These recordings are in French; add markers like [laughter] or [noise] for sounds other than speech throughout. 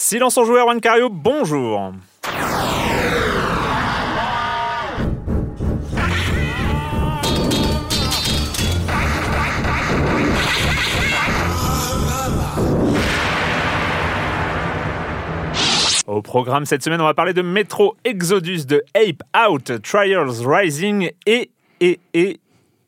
Silence en joueur, Juan bonjour. Au programme cette semaine, on va parler de Metro Exodus, de Ape Out, Trials Rising et, et, et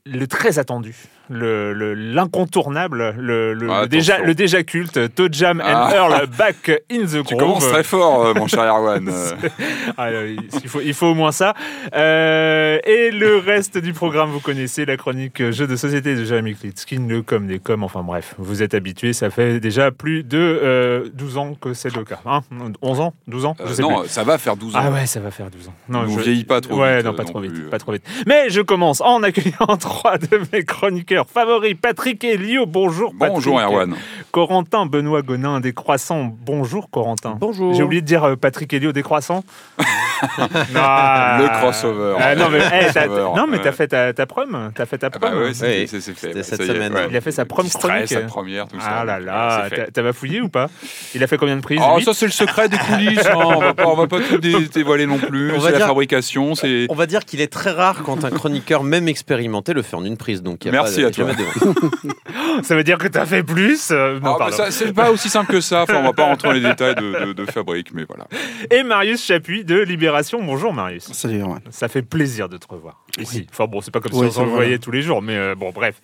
le très attendu, le- le- l'incontournable, le, le, Ah, le déjà, le déjà culte, Toe Jam and Ah. Earl back in the [laughs] Tu groove. commences très fort, euh, mon cher Erwan. [laughs] Ah, euh, il, faut, il faut au moins ça. Euh, et le reste du programme, vous connaissez la chronique Jeux de société de Jérémy Klitskin, le com des coms, enfin bref, vous êtes habitués, ça fait déjà plus de euh, 12 ans que c'est le cas. Hein 11 ans? 12 ans? Je sais non, plus. ça va faire 12 ans. Ah ouais, ça va faire 12 ans. Non, on vieillit pas trop Ouais, vite, non, pas non trop vite, plus, pas trop vite. Mais je commence en accueillant [laughs] trois de mes chroniqueurs favoris, Patrick et Lio. Bonjour, Patrick. Bonjour Erwan. Corentin Benoît Gonin des Croissants. Bonjour, Corentin. Bonjour. J'ai oublié de dire euh, Patrick Elio des Croissants. Non. [laughs] Le crossover. Ah, non, mais, eh, t'as- Crossover, non, mais ouais. t'as fait ta, ta prom. T'as fait ta Ah bah prom. ouais, c'est fait. ouais, cette est, semaine. ouais. Il a fait sa prom chronique. sa première, tout ça. ah là là, t'as- bafouillé ou pas? Il a fait combien de prises? Oh, ça c'est le secret des coulisses. hein. On va pas, on va pas tout dé- dévoiler non plus. On va C'est la dire- fabrication, c'est. On va dire qu'il est très rare quand un chroniqueur, même expérimenté, le fait en une prise. Donc, il y a Merci pas, à toi. [laughs] Ça veut dire que t'as fait plus? Non, Ah, bah, c'est pas aussi simple que ça. Enfin, on va pas rentrer dans les détails de, de- de fabrique, mais voilà. Et Marius Chapuis de Libération. Bonjour Marius. Salut Erwan. Ça fait plaisir de te revoir ici. Enfin bon, c'est pas comme Oui, si on se vrai. voyait tous les jours, mais euh, bon, bref.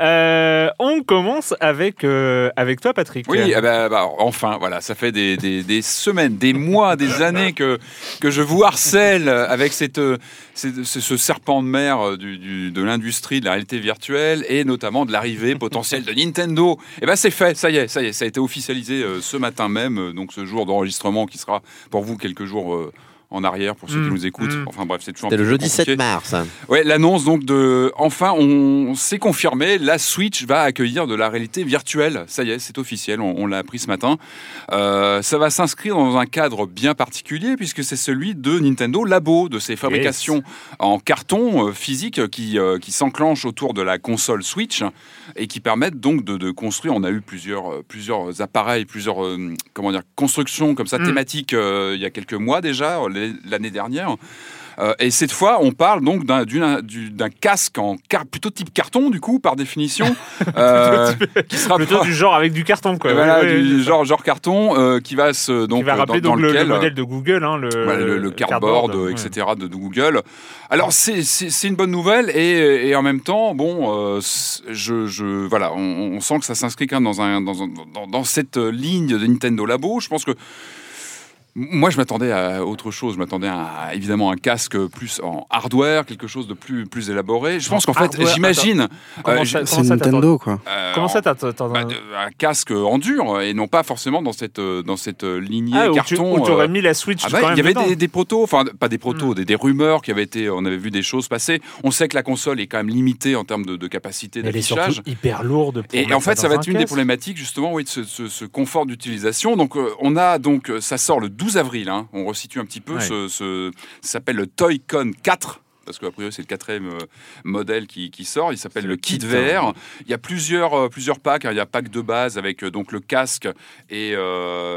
Euh, on commence avec, euh, avec toi, Patrick. Oui, eh ben, bah, enfin, voilà, ça fait des, des- des semaines, des mois, des [laughs] années que, que je vous harcèle avec cette, euh, cette- ce, serpent de mer du- du- de l'industrie de la réalité virtuelle et notamment de l'arrivée potentielle de Nintendo. Et ben c'est fait, ça y est, ça y est, ça a été officialisé euh, ce matin même, donc ce jour d'enregistrement qui sera pour vous quelques jours. En arrière pour ceux Mm, qui nous écoutent. mm. Enfin bref, c'est toujours C'était le jeudi compliqué. 7 mars. Ouais, l'annonce donc de. Enfin, on s'est confirmé, la Switch va accueillir de la réalité virtuelle. Ça y est, c'est officiel, on, on l'a appris ce matin. Euh, ça va s'inscrire dans un cadre bien particulier puisque c'est celui de Nintendo Labo, de ses fabrications en carton euh, physique qui, euh, qui s'enclenchent autour de la console Switch et qui permettent donc de, de construire. On a eu plusieurs, euh, plusieurs appareils, plusieurs euh, comment dire, constructions comme ça Mm. thématiques euh, il y a quelques mois déjà, l'année dernière. Euh, et cette fois, on parle donc d'un casque en car- plutôt type carton, du coup, par définition, [laughs] euh, qui sera Plutôt du genre avec du carton, quoi. voilà, du genre, genre carton, euh, qui va se donc Qui va rappeler dans, donc dans le, modèle de Google, hein, le, voilà, le, le cardboard, ouais. etc. De, de Google. Alors c'est une bonne nouvelle et, et en même temps, bon, je, je voilà, on, on sent que ça s'inscrit quand même dans un dans, un- dans, dans cette ligne de Nintendo Labo. Je pense que Moi, je m'attendais à autre chose. Je m'attendais à évidemment un casque plus en hardware, quelque chose de plus, plus élaboré. Je pense qu'en fait, hardware, j'imagine. Euh, C'est Nintendo, quoi. euh, Comment ça t'attends bah, un casque en dur et non pas forcément dans cette, euh, dans cette euh, lignée Ah, où tu carton. où t'aurais euh, mis la Switch ah bah, quand même il y avait dedans. des, des protos, enfin pas des protos, des, des rumeurs qui avaient été, on avait vu des choses passer. On sait que la console est quand même limitée en termes de, de capacité Mais Elle est d'affichage. surtout hyper lourde. pour Et en fait, ça va un être une des problématiques justement, oui, de ce, ce- ce confort d'utilisation. Donc, euh, on a donc, ça sort le 12 avril. hein. on resitue un petit peu. Ouais. Ce, ce- ça s'appelle le Toy-Con 4. Parce qu'a priori, c'est le quatrième euh, modèle qui, qui sort. Il s'appelle le kit kit, VR. hein. Il y a plusieurs, euh, plusieurs packs. hein. Il y a un pack de base avec euh, donc le casque et,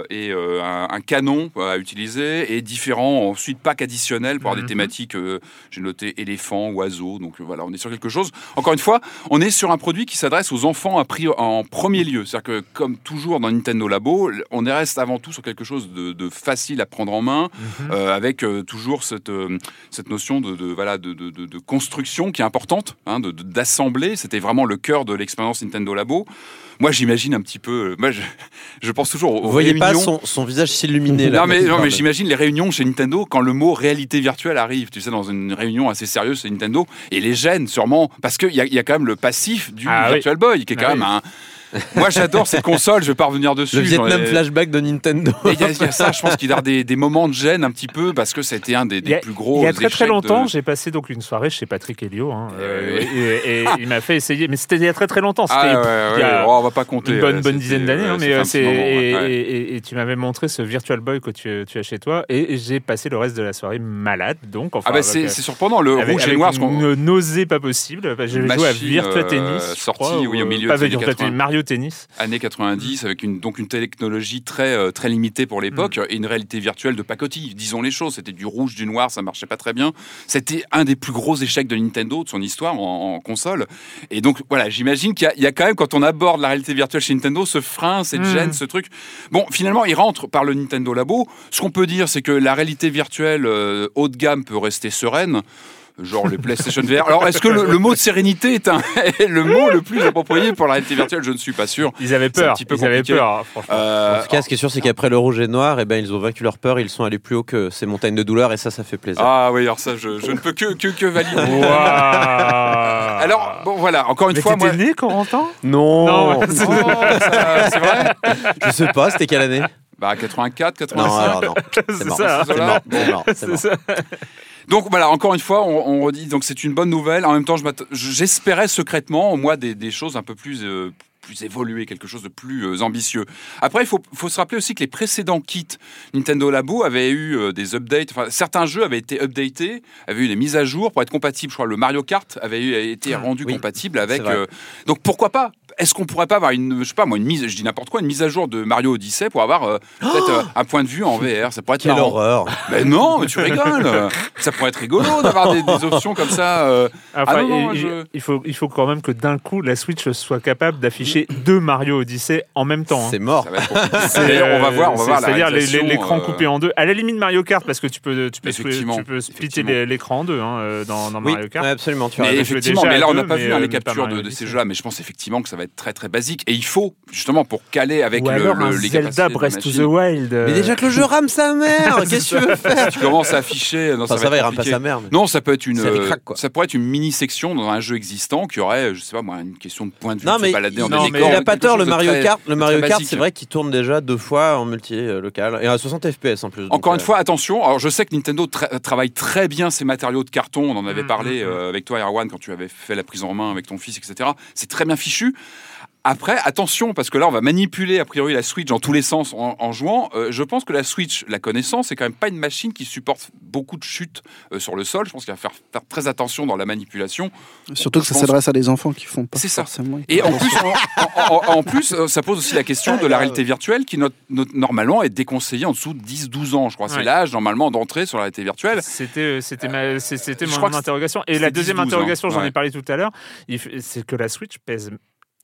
et un, un canon à utiliser et différents ensuite packs additionnels pour avoir Mhm. des thématiques. euh, J'ai noté éléphant, oiseau. Donc voilà, on est sur quelque chose. Encore une fois, on est sur un produit qui s'adresse aux enfants priori- en premier lieu. C'est-à-dire que comme toujours dans Nintendo Labo, on reste avant tout sur quelque chose de, de facile à prendre en main, Mhm. avec toujours cette, cette notion de, de, voilà, de, de- de- de construction qui est importante, hein, de- de- d'assembler. C'était vraiment le cœur de l'expérience Nintendo Labo. Moi, j'imagine un petit peu. euh, Moi, je, [laughs] je pense toujours aux Vous voyez pas son, son visage s'illuminer là. Non mais, quand non, j'imagine les réunions chez Nintendo quand le mot réalité virtuelle arrive, tu sais, dans une réunion assez sérieuse chez Nintendo, et les gêne sûrement, parce qu'il y, a- il y a quand même le passif du Ah oui. Virtual Boy, qui est quand Ah même oui. un... [laughs] Moi j'adore cette console, je vais pas revenir dessus. Le ai- Vietnam flashback de Nintendo. Et Il y, a- il y a ça, je pense qu'il y a des, des moments de gêne un petit peu, parce que c'était un des, a- plus gros Il y a très très longtemps, de- j'ai passé donc une soirée chez Patrick Helio, hein, euh, Euh, et, et [laughs] il m'a fait essayer, mais c'était il y a très très longtemps. C'était Ah ouais, oh, on va pas compter. une bonne bonne dizaine d'années, hein, mais c'est et, ouais. et- et- et tu m'avais montré ce Virtual Boy que tu, tu as chez toi, et j'ai passé le reste de la soirée malade, donc enfin. Ah bah c'est euh, c'est surprenant, le avec- rouge et le noir, qu'on- une nausée pas possible. J'ai joué à Virtua euh, Tennis, crois, oui, au milieu pas des années Virtua 80. Tennis, années 90 avec une, donc une technologie très, euh, très limitée pour l'époque et une réalité virtuelle de pacotille. Disons les choses, c'était du rouge, du noir, ça marchait pas très bien. C'était un des plus gros échecs de Nintendo, de son histoire en, en console. Et donc voilà, j'imagine qu'il y a- il y, a quand même, quand on aborde la réalité virtuelle chez Nintendo, ce frein, cette Mm. gêne, ce truc. Bon, finalement, il rentre par le Nintendo Labo. Ce qu'on peut dire, c'est que la réalité virtuelle euh, haut de gamme peut rester sereine. Genre les PlayStation VR. Alors, est-ce que le, le mot de sérénité est, un- [laughs] est le mot le plus approprié pour la réalité virtuelle? Je ne suis pas sûr. Ils avaient C'est un peur, petit peu ils avaient peur, hein, franchement. Euh, En tout cas, ce qui est sûr, c'est qu'après le rouge et le noir, eh ben, ils ont vaincu leur peur, ils sont allés plus haut que ces montagnes de douleur, et ça, ça fait plaisir. Ah oui, alors ça, je, je ne peux que, que, que valider. [laughs] Alors, bon, voilà, encore une mais fois, t'étais moi. né, Corentin Non, Non, Oh, c'est vrai Je sais pas, c'était quelle année? Bah, 84, Non, 85. alors non. [laughs] C'est mort. ça. C'est mort, c'est Donc voilà, encore une fois, on, on redit, donc c'est une bonne nouvelle. En même temps, je j'espérais secrètement, moi, des, des choses un peu plus, euh, plus évoluées, quelque chose de plus euh, ambitieux. Après, il faut, faut se rappeler aussi que les précédents kits Nintendo Labo avaient eu euh, des updates. Enfin, certains jeux avaient été updatés, avaient eu des mises à jour pour être compatibles. Je crois le Mario Kart avait eu, été rendu oui, compatible avec. euh, donc pourquoi pas Est-ce qu'on pourrait pas avoir une, je sais pas moi, une mise, je dis n'importe quoi, une mise à jour de Mario Odyssey pour avoir euh, peut-être euh, un point de vue en VR Ça pourrait être Quelle marrant. horreur Mais non, mais tu rigoles. ça pourrait être rigolo d'avoir des, des options comme ça. euh. Enfin, Ah non, non, il, je- il faut, il faut quand même que d'un coup, la Switch soit capable d'afficher deux Mario Odyssey en même temps. hein. C'est mort. On va voir, on va voir la C'est-à-dire l'écran euh, coupé en deux. À la limite Mario Kart, parce que tu peux, tu peux, tu peux splitter l'écran en deux hein, dans, dans Oui, Mario Kart. absolument, tu Mais effectivement, mais là on n'a pas vu hein, les captures de, ces jeux-là, mais je pense effectivement que ça va être très très basique. Et il faut justement pour caler avec Ou le, alors le- un les Zelda Breath to the. Wild. euh, Mais déjà que le jeu rame sa mère [laughs] Qu'est-ce que tu veux faire Si tu commences à afficher, non, Enfin, ça, ça va, il être rame pas sa mère. mais- Non, ça peut être une, Ça quoi. ça pourrait être une mini section dans un jeu existant qui aurait, je sais pas moi, une question de point de vue, Non, mais balader non, mais il a pas tort, le Mario très- Kart. Le Mario Kart, c'est vrai qu'il tourne déjà deux fois en multi euh, local et à 60 FPS en plus. Encore euh, une fois, attention. Alors, je sais que Nintendo tra- travaille très bien ses matériaux de carton. On en avait Mm, parlé mm, euh, avec toi, Erwan, quand tu avais fait la prise en main avec ton fils, etc. C'est très bien fichu. Après, attention, parce que là, on va manipuler a priori la Switch dans tous les sens en, en jouant. Euh, je pense que la Switch, la connaissant, c'est quand même pas une machine qui supporte beaucoup de chutes euh, sur le sol. Je pense qu'il va faire, faire très attention dans la manipulation. Surtout que ça pense- s'adresse à des enfants qui font pas C'est ça. forcément. Et en plus, en, en- en plus, euh, ça pose aussi la question de la réalité virtuelle qui not- not- normalement est déconseillée en dessous de 10-12 ans. Je crois c'est Ouais. l'âge normalement d'entrée sur la réalité virtuelle. C'était, euh, c'était, ma- c'est- c'était mon interrogation. Et la deuxième 10-12 ans, interrogation, j'en ouais. ai parlé tout à l'heure, c'est que la Switch pèse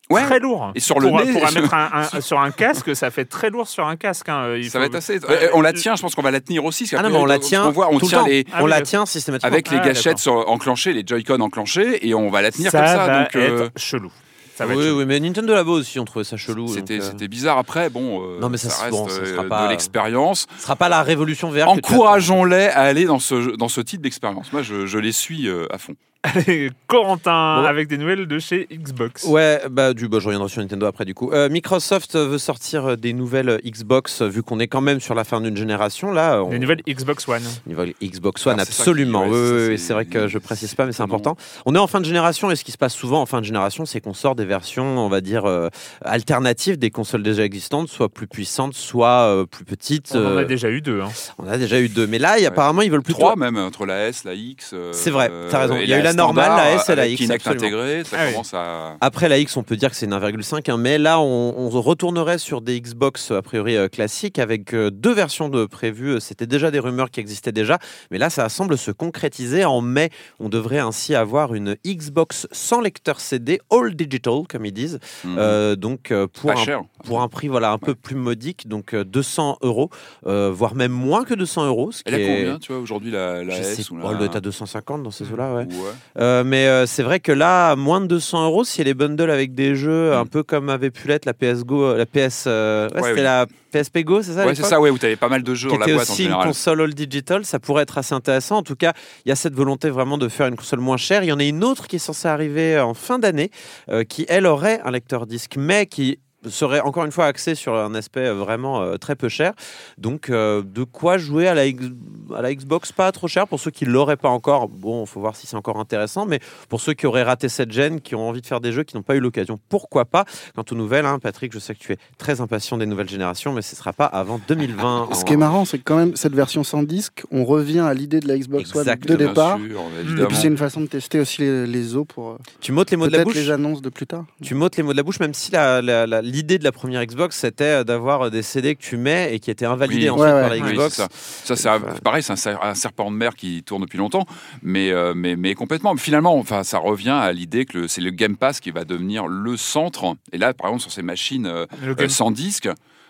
Ouais. très lourd. Et sur le pour, nez- pour [laughs] mettre un, un- sur un casque, ça fait très lourd sur un casque. hein. Il Ça faut- va être assez. Euh, on la tient, je pense qu'on va la tenir aussi. Ah non, mais on la tient qu'on voit, on tout le tient temps. les, Ah on la tient systématiquement. avec les Ah, gâchettes sur- enclenchées, les Joy-Con enclenchés, et on va la tenir ça comme ça. va donc, euh, être chelou. Ça va oui, être chelou. oui, mais Nintendo là-bas aussi, on trouvait ça chelou. C'était euh, bizarre. Après, bon, euh, Non, mais ça, ça reste bon, ça euh, sera pas- de l'expérience. Ce sera pas la révolution VR. Encourageons-les à aller dans ce, dans ce type d'expérience. Moi, je, je les suis euh, à fond. Allez, Corentin, Bon. avec des nouvelles de chez Xbox. Ouais, bah, du, bah, je reviendrai sur Nintendo après du coup. Euh, Microsoft veut sortir euh, des nouvelles Xbox, vu qu'on est quand même sur la fin d'une génération. Là, on- Des nouvelles Xbox One. Nouvelle Xbox One, Alors, ça absolument. qui- Oui, ouais, oui, c'est- vrai que je précise pas, mais c'est important. On est en fin de génération et ce qui se passe souvent en fin de génération, c'est qu'on sort des versions, on va dire, euh, alternatives des consoles déjà existantes, soit plus puissantes, soit euh, plus petites. On en a déjà eu deux. hein. on a déjà eu deux. Mais là, apparemment, ils veulent plutôt. Trois même, entre la S, la X. euh, C'est vrai, t'as raison. Il y a eu la normale, standard, la S et la X, Kinect absolument. intégré, ça Ah oui. commence à. Après la X, on peut dire que c'est une 1,5, hein, mais là, on, on retournerait sur des Xbox a priori euh, classiques avec euh, deux versions de prévues. C'était déjà des rumeurs qui existaient déjà, mais là, ça semble se concrétiser. En mai, on devrait ainsi avoir une Xbox sans lecteur CD, all digital, comme ils disent. Euh, donc euh, pour pas un, cher. Pour un prix voilà un peu plus modique, donc euh, 200 euros, euh, voire même moins que 200 euros. Ce qui Elle a est- combien, tu vois, aujourd'hui, la, la S ou la... elle doit être à 250 dans ces eaux-là, ouais. Ouais. Euh, mais euh, c'est vrai que là, moins de 200 euros, si elle est bundle avec des jeux, Mm. un peu comme avait pu l'être la PS Go, euh, la PS, euh, ouais, c'était oui. la PSP Go, c'est ça Ouais, c'est ça, ouais, où tu avais pas mal de jeux qui dans la boîte en aussi une console all digital, ça pourrait être assez intéressant. En tout cas, il y a cette volonté vraiment de faire une console moins chère. Il y en a une autre qui est censée arriver en fin d'année, euh, qui elle aurait un lecteur disque, mais qui serait encore une fois axé sur un aspect euh, vraiment euh, très peu cher. Donc, euh, de quoi jouer à la, X- à la Xbox? Pas trop cher pour ceux qui l'auraient pas encore. Bon, il faut voir si c'est encore intéressant, mais pour ceux qui auraient raté cette gêne, qui ont envie de faire des jeux, qui n'ont pas eu l'occasion, pourquoi pas? Quant aux nouvelles, hein, Patrick, je sais que tu es très impatient des nouvelles générations, mais ce sera pas avant 2020. Ce en- qui est marrant, c'est que quand même, cette version sans disque, on revient à l'idée de la Xbox One de départ. sûr, Et puis c'est une façon de tester aussi les, les os pour Tu m'ôtes les mots de la peut-être bouche? les annonces de plus tard. Tu m'ôtes les mots de la bouche, même si la- la- la- l'idée de la première Xbox, c'était d'avoir des CD que tu mets et qui étaient invalidés Oui. ensuite Ouais, par la Xbox. ça. Ça, c'est un- pareil, c'est un, ser- un serpent de mer qui tourne depuis longtemps, mais, euh, mais, mais complètement. Finalement, enfin, ça revient à l'idée que c'est le Game Pass qui va devenir le centre. Et là, par exemple, sur ces machines euh, euh, sans disque,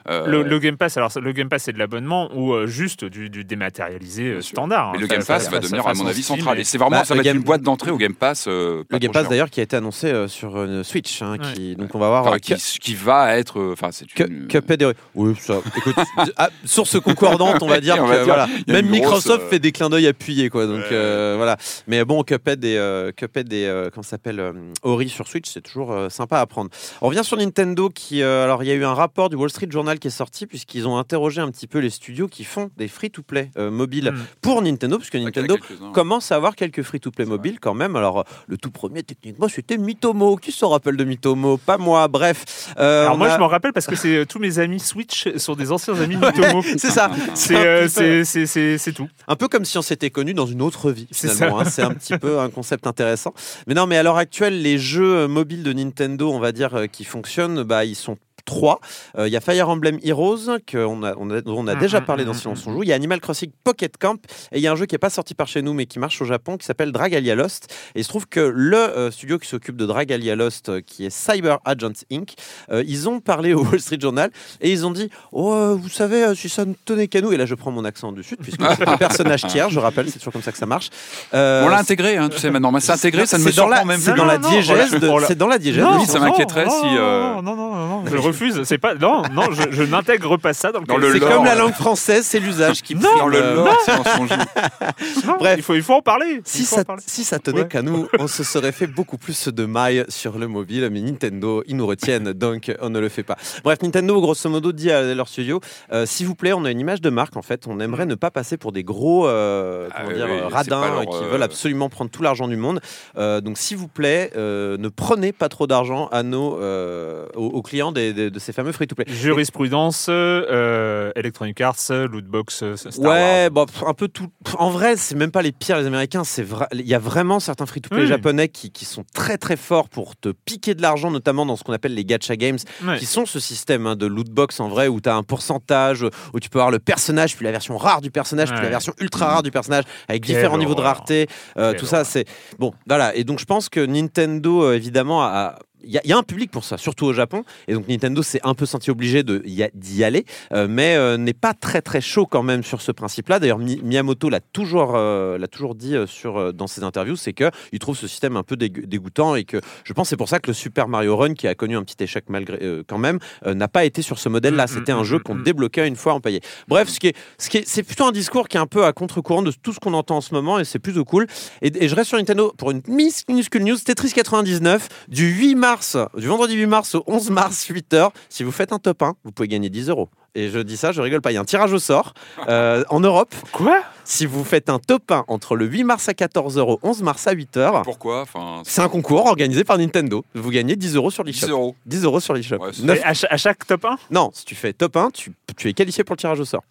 euh, le, le Game Pass, alors le Game Pass c'est de l'abonnement ou euh, juste du, du dématérialisé euh, standard. mais hein. le Game Pass ça- va ça devenir, à mon avis, central. Et c'est vraiment, Bah, ça va être Game- une boîte d'entrée au Game Pass. euh, pas Le Game Pass d'ailleurs qui a été annoncé euh, sur une Switch, hein, Ouais. qui, donc on va voir Enfin, euh, qui, qui va être. euh, Enfin, c'est que, une. Cuphead est- Oui, ça. Écoute, [laughs] ah, source concordante, on va dire [laughs] On va dire, voilà. Même grosse, Microsoft fait des clins d'œil appuyés, quoi. Donc Ouais. euh, voilà. Mais bon, Cuphead et euh, Cuphead et comment ça s'appelle Ori sur Switch, c'est toujours sympa à prendre. On revient sur Nintendo, qui alors il y a eu un rapport du Wall Street Journal qui est sorti puisqu'ils ont interrogé un petit peu les studios qui font des free-to-play euh, mobiles Mm. pour Nintendo, puisque Nintendo commence à avoir quelques free-to-play mobiles quand même. Alors, euh, le tout premier, techniquement, c'était Mitomo. Qui se rappelle de Mitomo? Pas moi, bref. Euh, Alors moi a- je m'en rappelle parce que c'est euh, tous mes amis Switch sont des anciens amis Mitomo. [laughs] C'est ça. C'est euh, peu- c'est- c'est- c'est- c'est tout. Un peu comme si on s'était connus dans une autre vie, C'est finalement. hein. C'est un petit peu un concept intéressant. Mais non, mais à l'heure actuelle, les jeux mobiles de Nintendo, on va dire, euh, qui fonctionnent, bah, ils sont trois. Euh, Il y a Fire Emblem Heroes, qu'on a, on a, dont on a Mm, déjà mm, parlé mm, dans Silence on joue. Il y a Animal Crossing Pocket Camp. Et il y a un jeu qui n'est pas sorti par chez nous, mais qui marche au Japon, qui s'appelle Dragalia Lost. Et il se trouve que le euh, studio qui s'occupe de Dragalia Lost, euh, qui est Cyber Agents Inc., euh, ils ont parlé au [laughs] Wall Street Journal et ils ont dit Oh, vous savez, si ça ne tenait qu'à nous, et là je prends mon accent du Sud, puisque c'est un personnage tiers, je rappelle, c'est toujours comme ça que ça marche. Euh, On l'a intégré, hein, tu sais, maintenant. Mais c'est intégré, ça ne me c'est dans la, surprend même c'est plus. dans la diégèse c'est dans la diégèse. Non, de- ça m'inquiéterait si, euh, Non, non, non, non, non, je refuse. C'est pas. Non, non, je, je n'intègre pas ça dans le. Dans le C'est lore, comme la langue française, c'est l'usage qui Non, Dans le lore. Non, Bref. il faut, il faut en parler. Si ça, en parler. si ça tenait Ouais. qu'à nous, on se serait fait beaucoup plus de mailles sur le mobile, mais Nintendo, ils nous retiennent, donc on ne le fait pas. Bref, Nintendo, grosso modo, dit à leur studio, euh, s'il vous plaît, on a une image de marque, en fait, on aimerait ne pas passer pour des gros euh, Ah comment oui, dire, oui, c'est radins leur, qui euh, veulent absolument prendre tout l'argent du monde. Euh, donc, s'il vous plaît, euh, ne prenez pas trop d'argent à nos, euh, aux, aux clients des- des- de ces fameux free-to-play. Jurisprudence, euh, Electronic Arts, Lootbox, euh, Star ouais, Wars. bon, pff, un peu tout. En vrai, c'est même pas les pires, les Américains. C'est vrai. Il y a vraiment certains free-to-play Oui. japonais qui, qui sont très très forts pour te piquer de l'argent, notamment dans ce qu'on appelle les gacha games, qui sont ce système hein, de loot box en vrai où tu as un pourcentage, où tu peux avoir le personnage, puis la version rare du personnage, puis la version ultra rare du personnage, avec différents niveaux de rareté. Euh, tout ça, c'est bon. Voilà. Et donc, je pense que Nintendo, évidemment, a il y, a- il y a un public pour ça, surtout au Japon. Et donc Nintendo s'est un peu senti obligé d'y aller, euh, mais euh, n'est pas très très chaud quand même sur ce principe-là. D'ailleurs, Mi- Miyamoto l'a toujours, euh, l'a toujours dit sur, dans ses interviews, c'est que il trouve ce système un peu dégoûtant et que je pense c'est pour ça que le Super Mario Run, qui a connu un petit échec malgré quand même, n'a pas été sur ce modèle-là. Mm, C'était mm, un mm, jeu mm, qu'on mm. débloquait une fois en payé. Bref, ce qui est, ce qui est, c'est plutôt un discours qui est un peu à contre-courant de tout ce qu'on entend en ce moment et c'est plutôt cool. Et, et je reste sur Nintendo pour une minuscule news Tetris 99 du 8 mars, du vendredi 8 mars au 11 mars 8h. Si vous faites un top 1, vous pouvez gagner 10 euros. Et je dis ça, je rigole pas. Il y a un tirage au sort euh, en Europe. Quoi? Si vous faites un top 1 entre le 8 mars à 14h au 11 mars à 8h, Pourquoi? Enfin, c'est un concours organisé par Nintendo. Vous gagnez 10 euros sur 10 l'eShop. euros. 10 euros sur l'eShop. Ouais, à, à chaque top 1 Non, si tu fais top 1, tu, tu es qualifié pour le tirage au sort.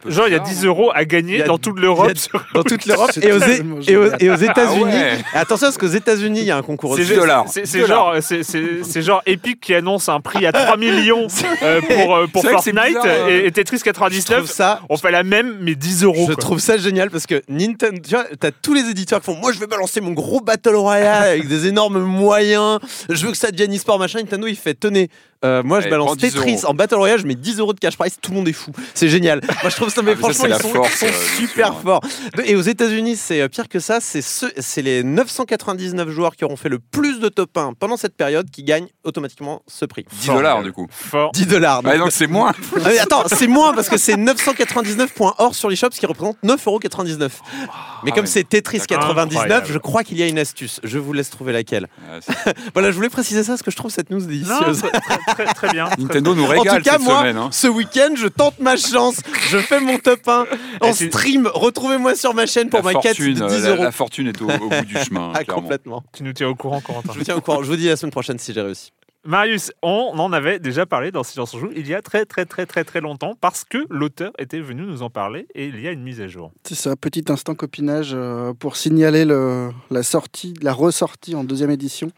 Peu Genre, il y a bizarre, 10 non euros à gagner dans toute l'Europe. Dans toute [laughs] l'Europe C'est et, aux- et aux, génial. et aux États-Unis. Ah ouais. Attention parce qu'aux États-Unis, il y a un concours juste- dollars. c'est- genre, c'est- genre Epic qui annonce un prix à 3 millions [laughs] euh, pour, euh, pour Fortnite bizarre, et, et Tetris Je trouve 99. ça. On fait la même, mais 10 euros. Je quoi. trouve ça génial parce que Nintendo, tu vois, t'as tous les éditeurs qui font Moi, je vais balancer mon gros Battle Royale avec des énormes moyens. Je veux que ça devienne e-sport, machin. Nintendo, il fait Tenez, euh, moi, je Allez, balance prends 10 Tetris euros. en Battle Royale, je mets 10 euros de cash price. Tout le monde est fou. C'est génial. [laughs] Moi, je trouve ça, mais Ah, mais ça, franchement, c'est ils la sont, force, ils sont euh, bien super sûr. forts. Et aux États-Unis, c'est euh, pire que ça. C'est ceux- c'est les 999 joueurs qui auront fait le plus de top 1 pendant cette période qui gagnent automatiquement ce prix. 10 dollars du coup. Fort. 10 dollars. Ah, donc c'est moins. [laughs] Ah, mais attends, c'est moins parce que c'est 999 points hors sur l'eShop, ce qui représente 9,99€. Mais Ah comme ouais. c'est Tetris D'accord. 99, Incroyable. je crois qu'il y a une astuce. Je vous laisse trouver laquelle. C'est- [laughs] Voilà, je voulais préciser ça parce que je trouve cette news Non, délicieuse. très, très, très bien. Nintendo nous En régale tout cas, cette moi, semaine. hein. ce week-end, je tente ma chance. Je fais mon top 1 en stream. Retrouvez-moi sur ma chaîne pour la ma quête fortune, de euh, 10 la- euros. La, fortune est au, au bout du chemin. Ah, complètement. Tu nous tiens au courant, Corentin. Je vous tiens au courant. Je vous dis la semaine prochaine si j'ai réussi. Marius, on en avait déjà parlé dans Silence on joue il y a très très très très très longtemps parce que l'auteur était venu nous en parler et il y a une mise à jour. C'est ça, petit instant copinage euh, pour signaler le- la sortie, la ressortie en deuxième édition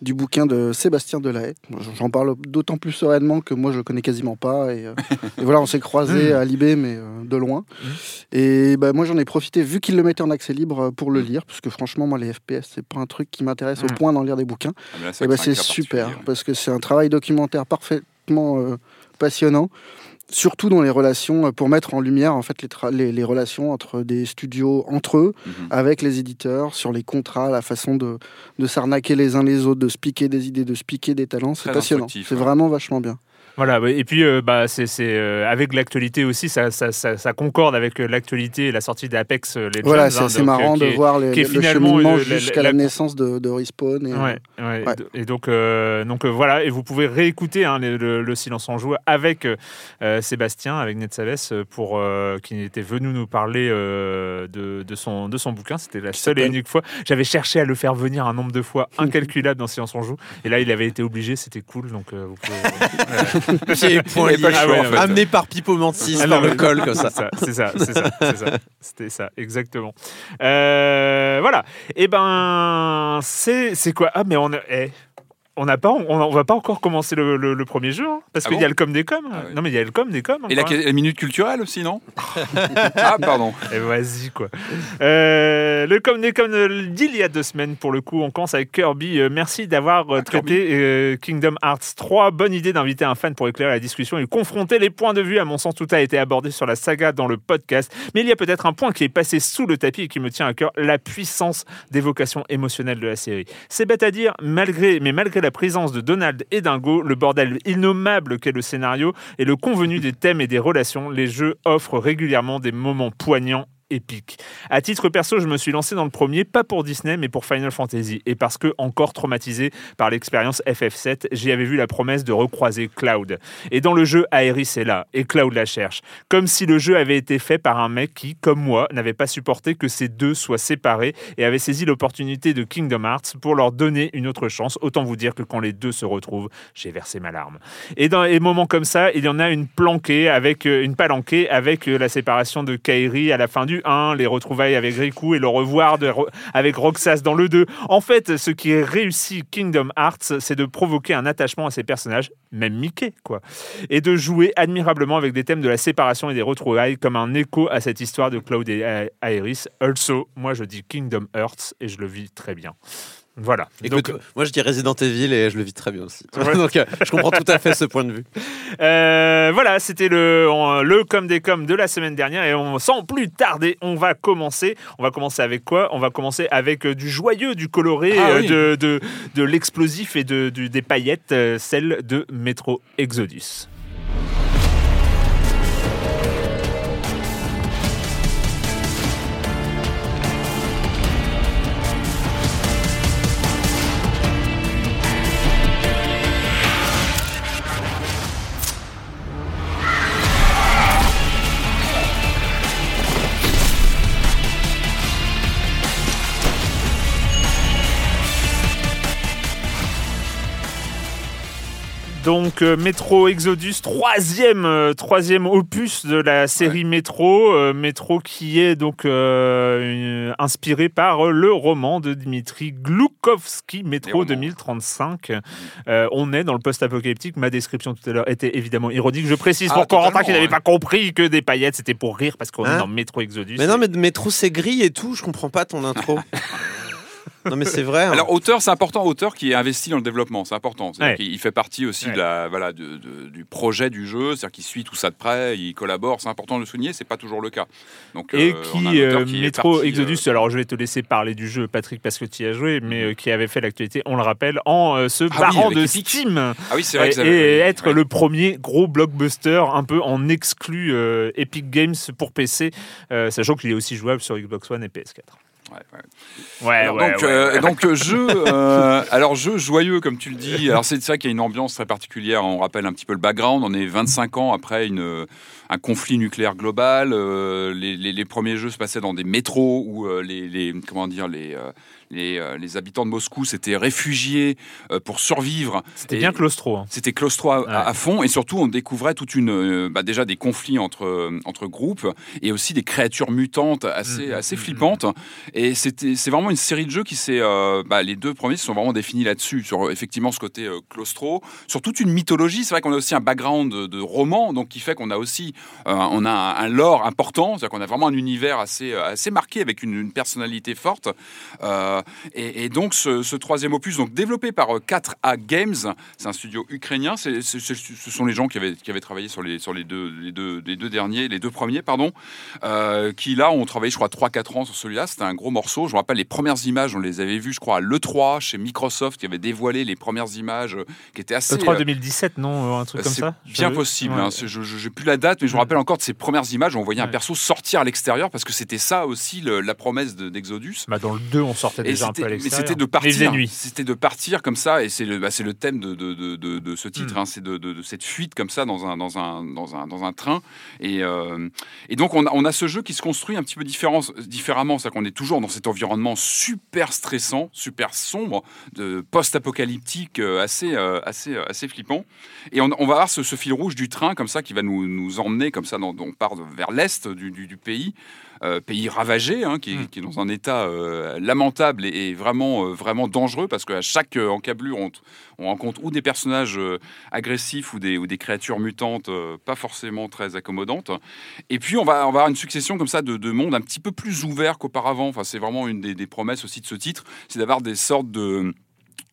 du bouquin de Sébastien Delahaye. J'en parle d'autant plus sereinement que moi je le connais quasiment pas et, euh, [laughs] et voilà, on s'est croisés à Libé mais euh, de loin. Et bah, moi j'en ai profité vu qu'il le mettait en accès libre pour le lire parce que franchement moi les FPS c'est pas un truc qui m'intéresse au point d'en lire des bouquins. Ah, Eh ben, que c'est super parce que c'est un travail documentaire parfaitement euh, passionnant, surtout dans les relations euh, pour mettre en lumière en fait les, tra- les, les relations entre des studios entre eux, Mhm. avec les éditeurs, sur les contrats, la façon de, de s'arnaquer les uns les autres, de se piquer des idées, de se piquer des talents. C'est passionnant. C'est ouais. vraiment vachement bien. Voilà, et puis euh, bah, c'est euh, avec l'actualité aussi, ça, ça, ça, ça concorde avec euh, l'actualité et la sortie d'Apex Legends. Voilà, hein, c'est assez donc, marrant de est- voir les, qui est le cheminement jusqu'à la- la, naissance de, de Respawn. Et, Ouais, ouais, Ouais. Et donc, euh, donc voilà, et vous pouvez réécouter hein, le, le- le silence en joue avec Sébastien, avec euh, pour qui était venu nous parler de, de son de son bouquin. C'était la seule et unique fois. J'avais cherché à le faire venir un nombre de fois [laughs] incalculable dans Silence en joue, et là il avait été obligé. C'était cool, donc vous pouvez. [laughs] [laughs] Le lié. choix, Ah ouais, en fait. Amené par Pipo Mantis Ah par le col comme ça. C'est ça, c'est ça, c'est ça. [laughs] C'était ça, exactement. Euh, voilà. Et ben, c'est c'est quoi? Ah, mais on a, eh, on n'a pas, on, on va pas encore commencer le, le- le premier jeu, hein, parce Ah qu'il y a le com des coms. Ah. Non, mais il y a le com des coms. Et la, minute culturelle aussi, non [laughs] Ah, pardon. Eh, Vas-y, quoi. Euh, le com des coms d'il y a deux semaines, pour le coup, on commence avec Kirby. Euh, merci d'avoir euh, Ah, traité euh, Kingdom Hearts 3. Bonne idée d'inviter un fan pour éclairer la discussion et confronter les points de vue. À mon sens, tout a été abordé sur la saga dans le podcast. Mais il y a peut-être un point qui est passé sous le tapis et qui me tient à cœur la puissance d'évocation émotionnelle de la série. C'est bête à dire, malgré, mais malgré la présence de Donald et Dingo, le bordel innommable qu'est le scénario et le convenu des thèmes et des relations, les jeux offrent régulièrement des moments poignants épiques. À titre perso, je me suis lancé dans le premier, pas pour Disney, mais pour Final Fantasy. Et parce que, encore traumatisé par l'expérience FF7, j'y avais vu la promesse de recroiser Cloud. Et dans le jeu, Aeris est là, et Cloud la cherche. Comme si le jeu avait été fait par un mec qui, comme moi, n'avait pas supporté que ces deux soient séparés et avait saisi l'opportunité de Kingdom Hearts pour leur donner une autre chance. Autant vous dire que quand les deux se retrouvent, j'ai versé ma larme. Et dans les moments comme ça, il y en a une planquée avec euh, une palanquée avec euh, la séparation de Kairi à la fin du 1, les retrouvailles avec Riku et le revoir avec Roxas dans le 2. En fait, ce qui est réussi Kingdom Hearts, c'est de provoquer un attachement à ces personnages, même Mickey, quoi, et de jouer admirablement avec des thèmes de la séparation et des retrouvailles comme un écho à cette histoire de Cloud et A- Aerys. Also, moi je dis Kingdom Hearts et je le vis très bien. Voilà. Écoute, moi je dis Resident Evil et je le vis très bien aussi. [laughs] Donc euh, je comprends tout à fait ce point de vue. Euh, voilà, c'était le, on- le com des com de la semaine dernière et on, sans plus tarder, on va commencer. On va commencer avec quoi? On va commencer avec euh, du joyeux, du coloré, Ah euh, oui. de, de, de l'explosif et de, des paillettes, euh, celle de Metro Exodus. Donc euh, Metro Exodus, troisième, euh, troisième opus de la série Metro, euh, Metro qui est donc euh, une- inspiré par le roman de Dmitri Gloukovski, Metro romans. 2035. Euh, on est dans le post-apocalyptique. Ma description tout à l'heure était évidemment ironique. Je précise Ah, pour Corentin qui n'avait ouais. pas compris que des paillettes c'était pour rire parce qu'on est Hein dans Metro Exodus. Mais non, mais Métro c'est gris et tout, je comprends pas ton intro. [laughs] non mais c'est vrai. hein. Alors auteur, c'est important, auteur qui est investi dans le développement, c'est important. Ouais. Il fait partie aussi Ouais. de la, voilà, de- de- du projet du jeu, c'est-à-dire qu'il suit tout ça de près, il collabore, c'est important de le souligner, c'est pas toujours le cas. Donc, Et euh, qui, euh, qui est Metro parti, Exodus, euh, alors je vais te laisser parler du jeu, Patrick, parce que tu y as joué, mais euh, qui avait fait l'actualité, on le rappelle, en euh, se Ah barrant de Epic. Steam. Ah oui, c'est vrai et, que ça- et être ouais. le premier gros blockbuster un peu en exclu euh, Epic Games pour PC, euh, sachant qu'il est aussi jouable sur Xbox One et PS4. Ouais. Ouais, donc, euh, donc jeu, [laughs] euh, alors jeu joyeux comme tu le dis. Alors c'est ça qu'il y a une ambiance très particulière. On rappelle un petit peu le background. On est 25 ans après une, un conflit nucléaire global. Euh, les, les- les premiers jeux se passaient dans des métros où euh, les, les- comment dire les euh, les, les habitants de Moscou s'étaient réfugiés pour survivre. C'était bien claustro. hein. C'était claustro à, Ouais. à fond et surtout on découvrait toute une bah, déjà des conflits entre entre groupes et aussi des créatures mutantes assez Mhm, assez mhm, flippantes et c'est vraiment une série de jeux qui s'est euh, bah, les deux premiers se sont vraiment définis là-dessus sur effectivement ce côté claustro sur toute une mythologie c'est vrai qu'on a aussi un background de, de roman donc qui fait qu'on a aussi on a un, un lore important c'est-à-dire qu'on a vraiment un univers assez euh, assez marqué avec une, une personnalité forte euh, et, et donc ce, ce troisième opus, donc développé par euh, 4A Games, c'est un studio ukrainien. C'est- ce sont les gens qui avaient, qui avaient travaillé sur les, sur les deux, les deux, les deux derniers, les deux premiers, pardon, euh, qui là ont travaillé, je crois, 3-4 ans sur celui-là. C'était un gros morceau. Je me rappelle les premières images, on les avait vues, je crois, à l'E3 chez Microsoft, qui avait dévoilé les premières images, euh, qui étaient assez. Le 3 euh, 2017, non euh, Un truc comme ça bien possible. Ouais. hein. C'est- Je n'ai plus la date, mais je me rappelle encore de ces premières images où on voyait un perso sortir à l'extérieur parce que c'était ça aussi le- la promesse de- d'Exodus. Bah, dans le 2, on sortait Et déjà un c'était- peu à mais l'extérieur. c'était de Mais il faisait partir. C'était de partir comme ça, et c'est le, bah, le thème de, de, de, de- de ce titre. Mm. hein, c'est de, de- de cette fuite comme ça dans un, dans un, dans un, dans un train. Et, euh, et donc on a, on a ce jeu qui se construit un petit peu différent, différemment, c'est-à-dire qu'on est toujours dans cet environnement super stressant, super sombre, de post-apocalyptique, euh, assez, euh, assez, assez flippant. Et on, on va avoir ce, ce fil rouge du train comme ça qui va nous, nous emmener comme ça. Dans, on part vers l'est du, du- du pays, euh, pays ravagé, hein, qui, est- Mm. qui est dans un état euh, lamentable et, et vraiment, euh, vraiment dangereux parce qu'à chaque encablure, on, on rencontre ou des personnages agressifs ou des, ou des créatures mutantes pas forcément très accommodantes. Et puis on va, on va avoir une succession comme ça de, de mondes un petit peu plus ouverts qu'auparavant. Enfin, c'est vraiment une des, des promesses aussi de ce titre, c'est d'avoir des sortes de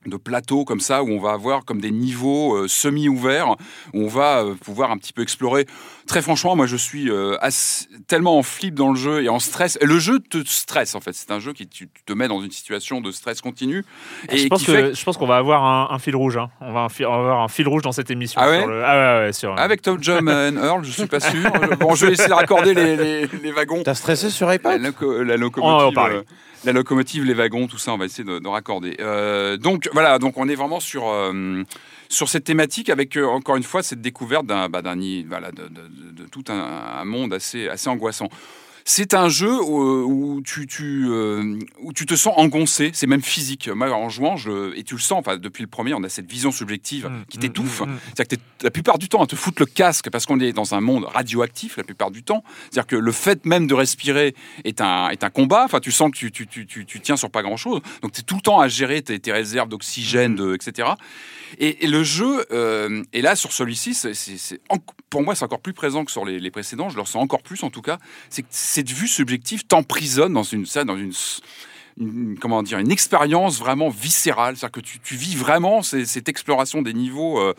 de plateaux comme ça où on va avoir comme des niveaux euh, semi-ouverts où on va euh, pouvoir un petit peu explorer. Très franchement, moi je suis euh, assez- tellement en flip dans le jeu et en stress. Et le jeu te stresse en fait. C'est un jeu qui tu, tu te met dans une situation de stress continu et je pense qui fait que je pense qu'on va avoir un, un fil rouge. hein. On, va un fi- on va avoir un fil rouge dans cette émission. Ah ouais sur le- ah ouais, ouais, sur, avec Tom Jam and [laughs] Earl, je suis pas sûr. Bon, je vais essayer de raccorder les, les- les wagons. T'as stressé sur La, iPad loco- la On va en locomotive, parler. La locomotive, les wagons, tout ça, on va essayer de, de raccorder. Euh, donc voilà, donc on est vraiment sur euh, sur cette thématique avec euh, encore une fois cette découverte d'un bah, voilà de tout un, un monde assez assez angoissant. C'est un jeu où, où tu, tu, euh, où tu te sens engoncé, c'est même physique. Moi, en jouant, je, et tu le sens, enfin, depuis le premier, on a cette vision subjective Mm, qui mm, t'étouffe. mm. C'est-à-dire que la plupart du temps à te foutre le casque parce qu'on est dans un monde radioactif la plupart du temps. C'est-à-dire que le fait même de respirer est un, est un combat. Enfin, tu sens que tu, tu, tu, tu, tiens sur pas grand-chose. Donc, tu es tout le temps à gérer tes, tes réserves d'oxygène, de, etc. Et, et le jeu, euh, et là, sur celui-ci, c'est, pour moi, c'est encore plus présent que sur les, les précédents. Je le ressens encore plus, en tout cas. C'est cette vue subjective t'emprisonne dans une, ça, dans une, une- comment dire, une expérience vraiment viscérale. C'est-à-dire que tu, tu vis vraiment ces- cette exploration des niveaux euh,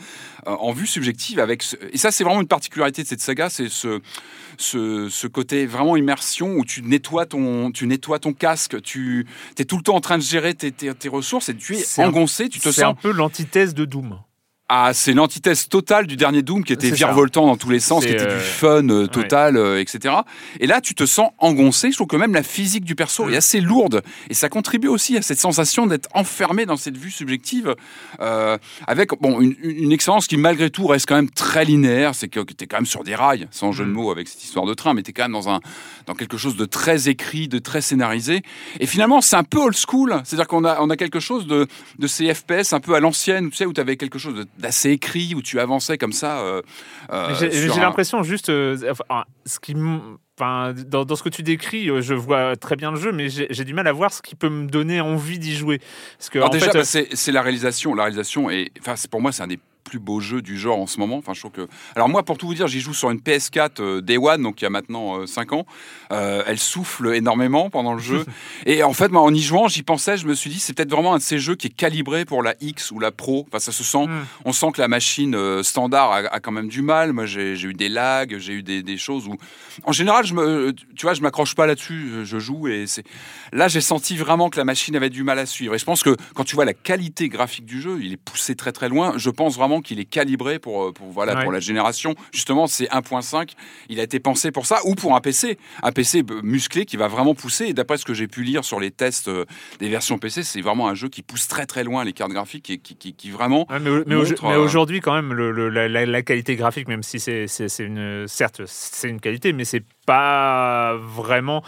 euh, en vue subjective. Avec ce- et ça, c'est vraiment une particularité de cette saga, c'est ce, ce, ce côté vraiment immersion où tu nettoies ton, tu nettoies ton casque, tu es tout le temps en train de gérer tes, tes- tes ressources et tu es C'est un- engoncé, tu te C'est un sens... peu l'antithèse de Doom. Ah, c'est l'antithèse totale du dernier Doom qui était virevoltant dans tous les sens, qui était euh, du fun euh, total, euh, etc. Et là, tu te sens engoncé. Je trouve que même la physique du perso Mm. est assez lourde et ça contribue aussi à cette sensation d'être enfermé dans cette vue subjective euh, avec bon une, une expérience qui malgré tout reste quand même très linéaire. C'est que tu es quand même sur des rails, sans jeu de Mm. mots avec cette histoire de train, mais tu es quand même dans un dans quelque chose de très écrit, de très scénarisé. Et finalement, c'est un peu old school. C'est-à-dire qu'on a on a quelque chose de de ces FPS un peu à l'ancienne, tu sais, où tu avais quelque chose de- d'assez écrit, où tu avançais comme ça. euh, euh, J'ai un- l'impression juste, euh, enfin, ce qui, enfin, dans, dans ce que tu décris, je vois très bien le jeu, mais j'ai du mal à voir ce qui peut me donner envie d'y jouer. Parce que Alors en déjà, bah, c'est la réalisation. La réalisation est, enfin, pour moi, c'est un des plus beaux jeux du genre en ce moment. Enfin, je trouve que. Alors moi, pour tout vous dire, j'y joue sur une PS4 euh, Day One, donc il y a maintenant 5 ans. Euh, elle souffle énormément pendant le jeu. [laughs] Et en fait, moi, en y jouant, j'y pensais, je me suis dit, c'est peut-être vraiment un de ces jeux qui est calibré pour la X ou la Pro. Enfin, ça se sent. Hmm. On sent que la machine euh, standard a, a quand même du mal. Moi, j'ai j'ai eu des lags, j'ai eu des, des choses où, en général, je me, tu vois, je m'accroche pas là-dessus. Je joue et c'est. Là, j'ai senti vraiment que la machine avait du mal à suivre. Et je pense que quand tu vois la qualité graphique du jeu, il est poussé très très loin. Je pense vraiment qu'il est calibré pour, euh, pour, voilà, Ouais. pour la génération. Justement, c'est 1.5. Il a été pensé pour ça ou pour un PC. Un PC b- musclé qui va vraiment pousser. Et d'après ce que j'ai pu lire sur les tests euh, des versions PC, c'est vraiment un jeu qui pousse très très loin les cartes graphiques et qui, qui, qui vraiment. Ouais, mais, au- mais au- montre, mais euh, aujourd'hui, quand même, le- le- la, la- qualité graphique, même si c'est une. Certes, c'est une qualité, mais c'est pas vraiment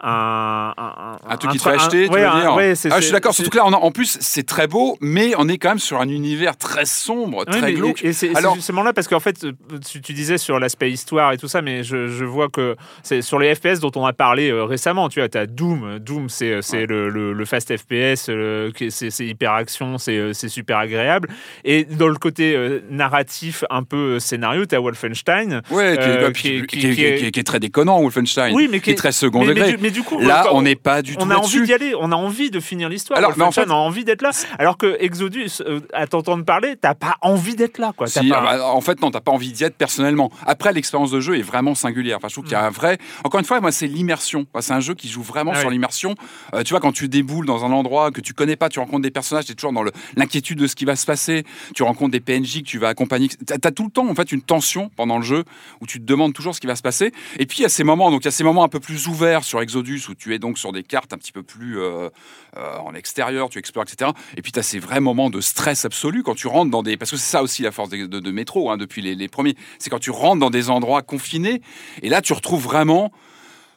un. Un, Un truc qui te fait acheter, tu ouais, veux dire ouais, Ah, je suis d'accord. Surtout que là, en plus, c'est très beau, mais on est quand même sur un univers très sombre, très mais- glauque. Et, et c'est Alors- justement là parce qu'en fait, euh, tu, tu disais sur l'aspect histoire et tout ça, mais je, je vois que c'est sur les FPS dont on a parlé euh, récemment. Tu vois, tu as Doom. Doom, c'est Ouais. le, le- le fast FPS, euh, c'est hyper action, c'est euh, super agréable. Et dans le côté euh, narratif, un peu euh, scénario, tu as Wolfenstein. Ouais, qui, est- Euh, qui qui, qui- très déconnant, Wolfenstein. Oui, mais qui est très second mais, degré. Mais du coup, Là, quand- on n'est pas du tout on a envie d'y aller, on a envie de finir l'histoire. Alors, mais en fait- on a envie d'être là. Alors que Exodus, euh, à t'entendre parler, t'as pas envie d'être là, quoi. T'as Si, pas- ah bah, en fait, non, t'as pas envie d'y être personnellement. Après, l'expérience de jeu est vraiment singulière. Enfin, je trouve qu'il y a un vrai. Encore une fois, moi, c'est l'immersion. Enfin, c'est un jeu qui joue vraiment Ah sur oui. l'immersion. Euh, tu vois, quand tu déboules dans un endroit que tu connais pas, tu rencontres des personnages, tu es toujours dans l'inquiétude de ce qui va se passer. Tu rencontres des PNJ que tu vas accompagner. Tu as, tout le temps, en fait, une tension pendant le jeu où tu te demandes toujours ce qui va se passer. Et puis, il y a ces moments, donc, il y a ces moments un peu plus ouverts sur Exodus où tu es donc sur des cartes un petit peu plus euh, euh, en extérieur, tu explores, etc. Et puis, tu as ces vrais moments de stress absolu quand tu rentres dans des. Parce que c'est ça aussi la force de, de- de métro, hein, depuis les, les premiers. C'est quand tu rentres dans des endroits confinés. Et là, tu retrouves vraiment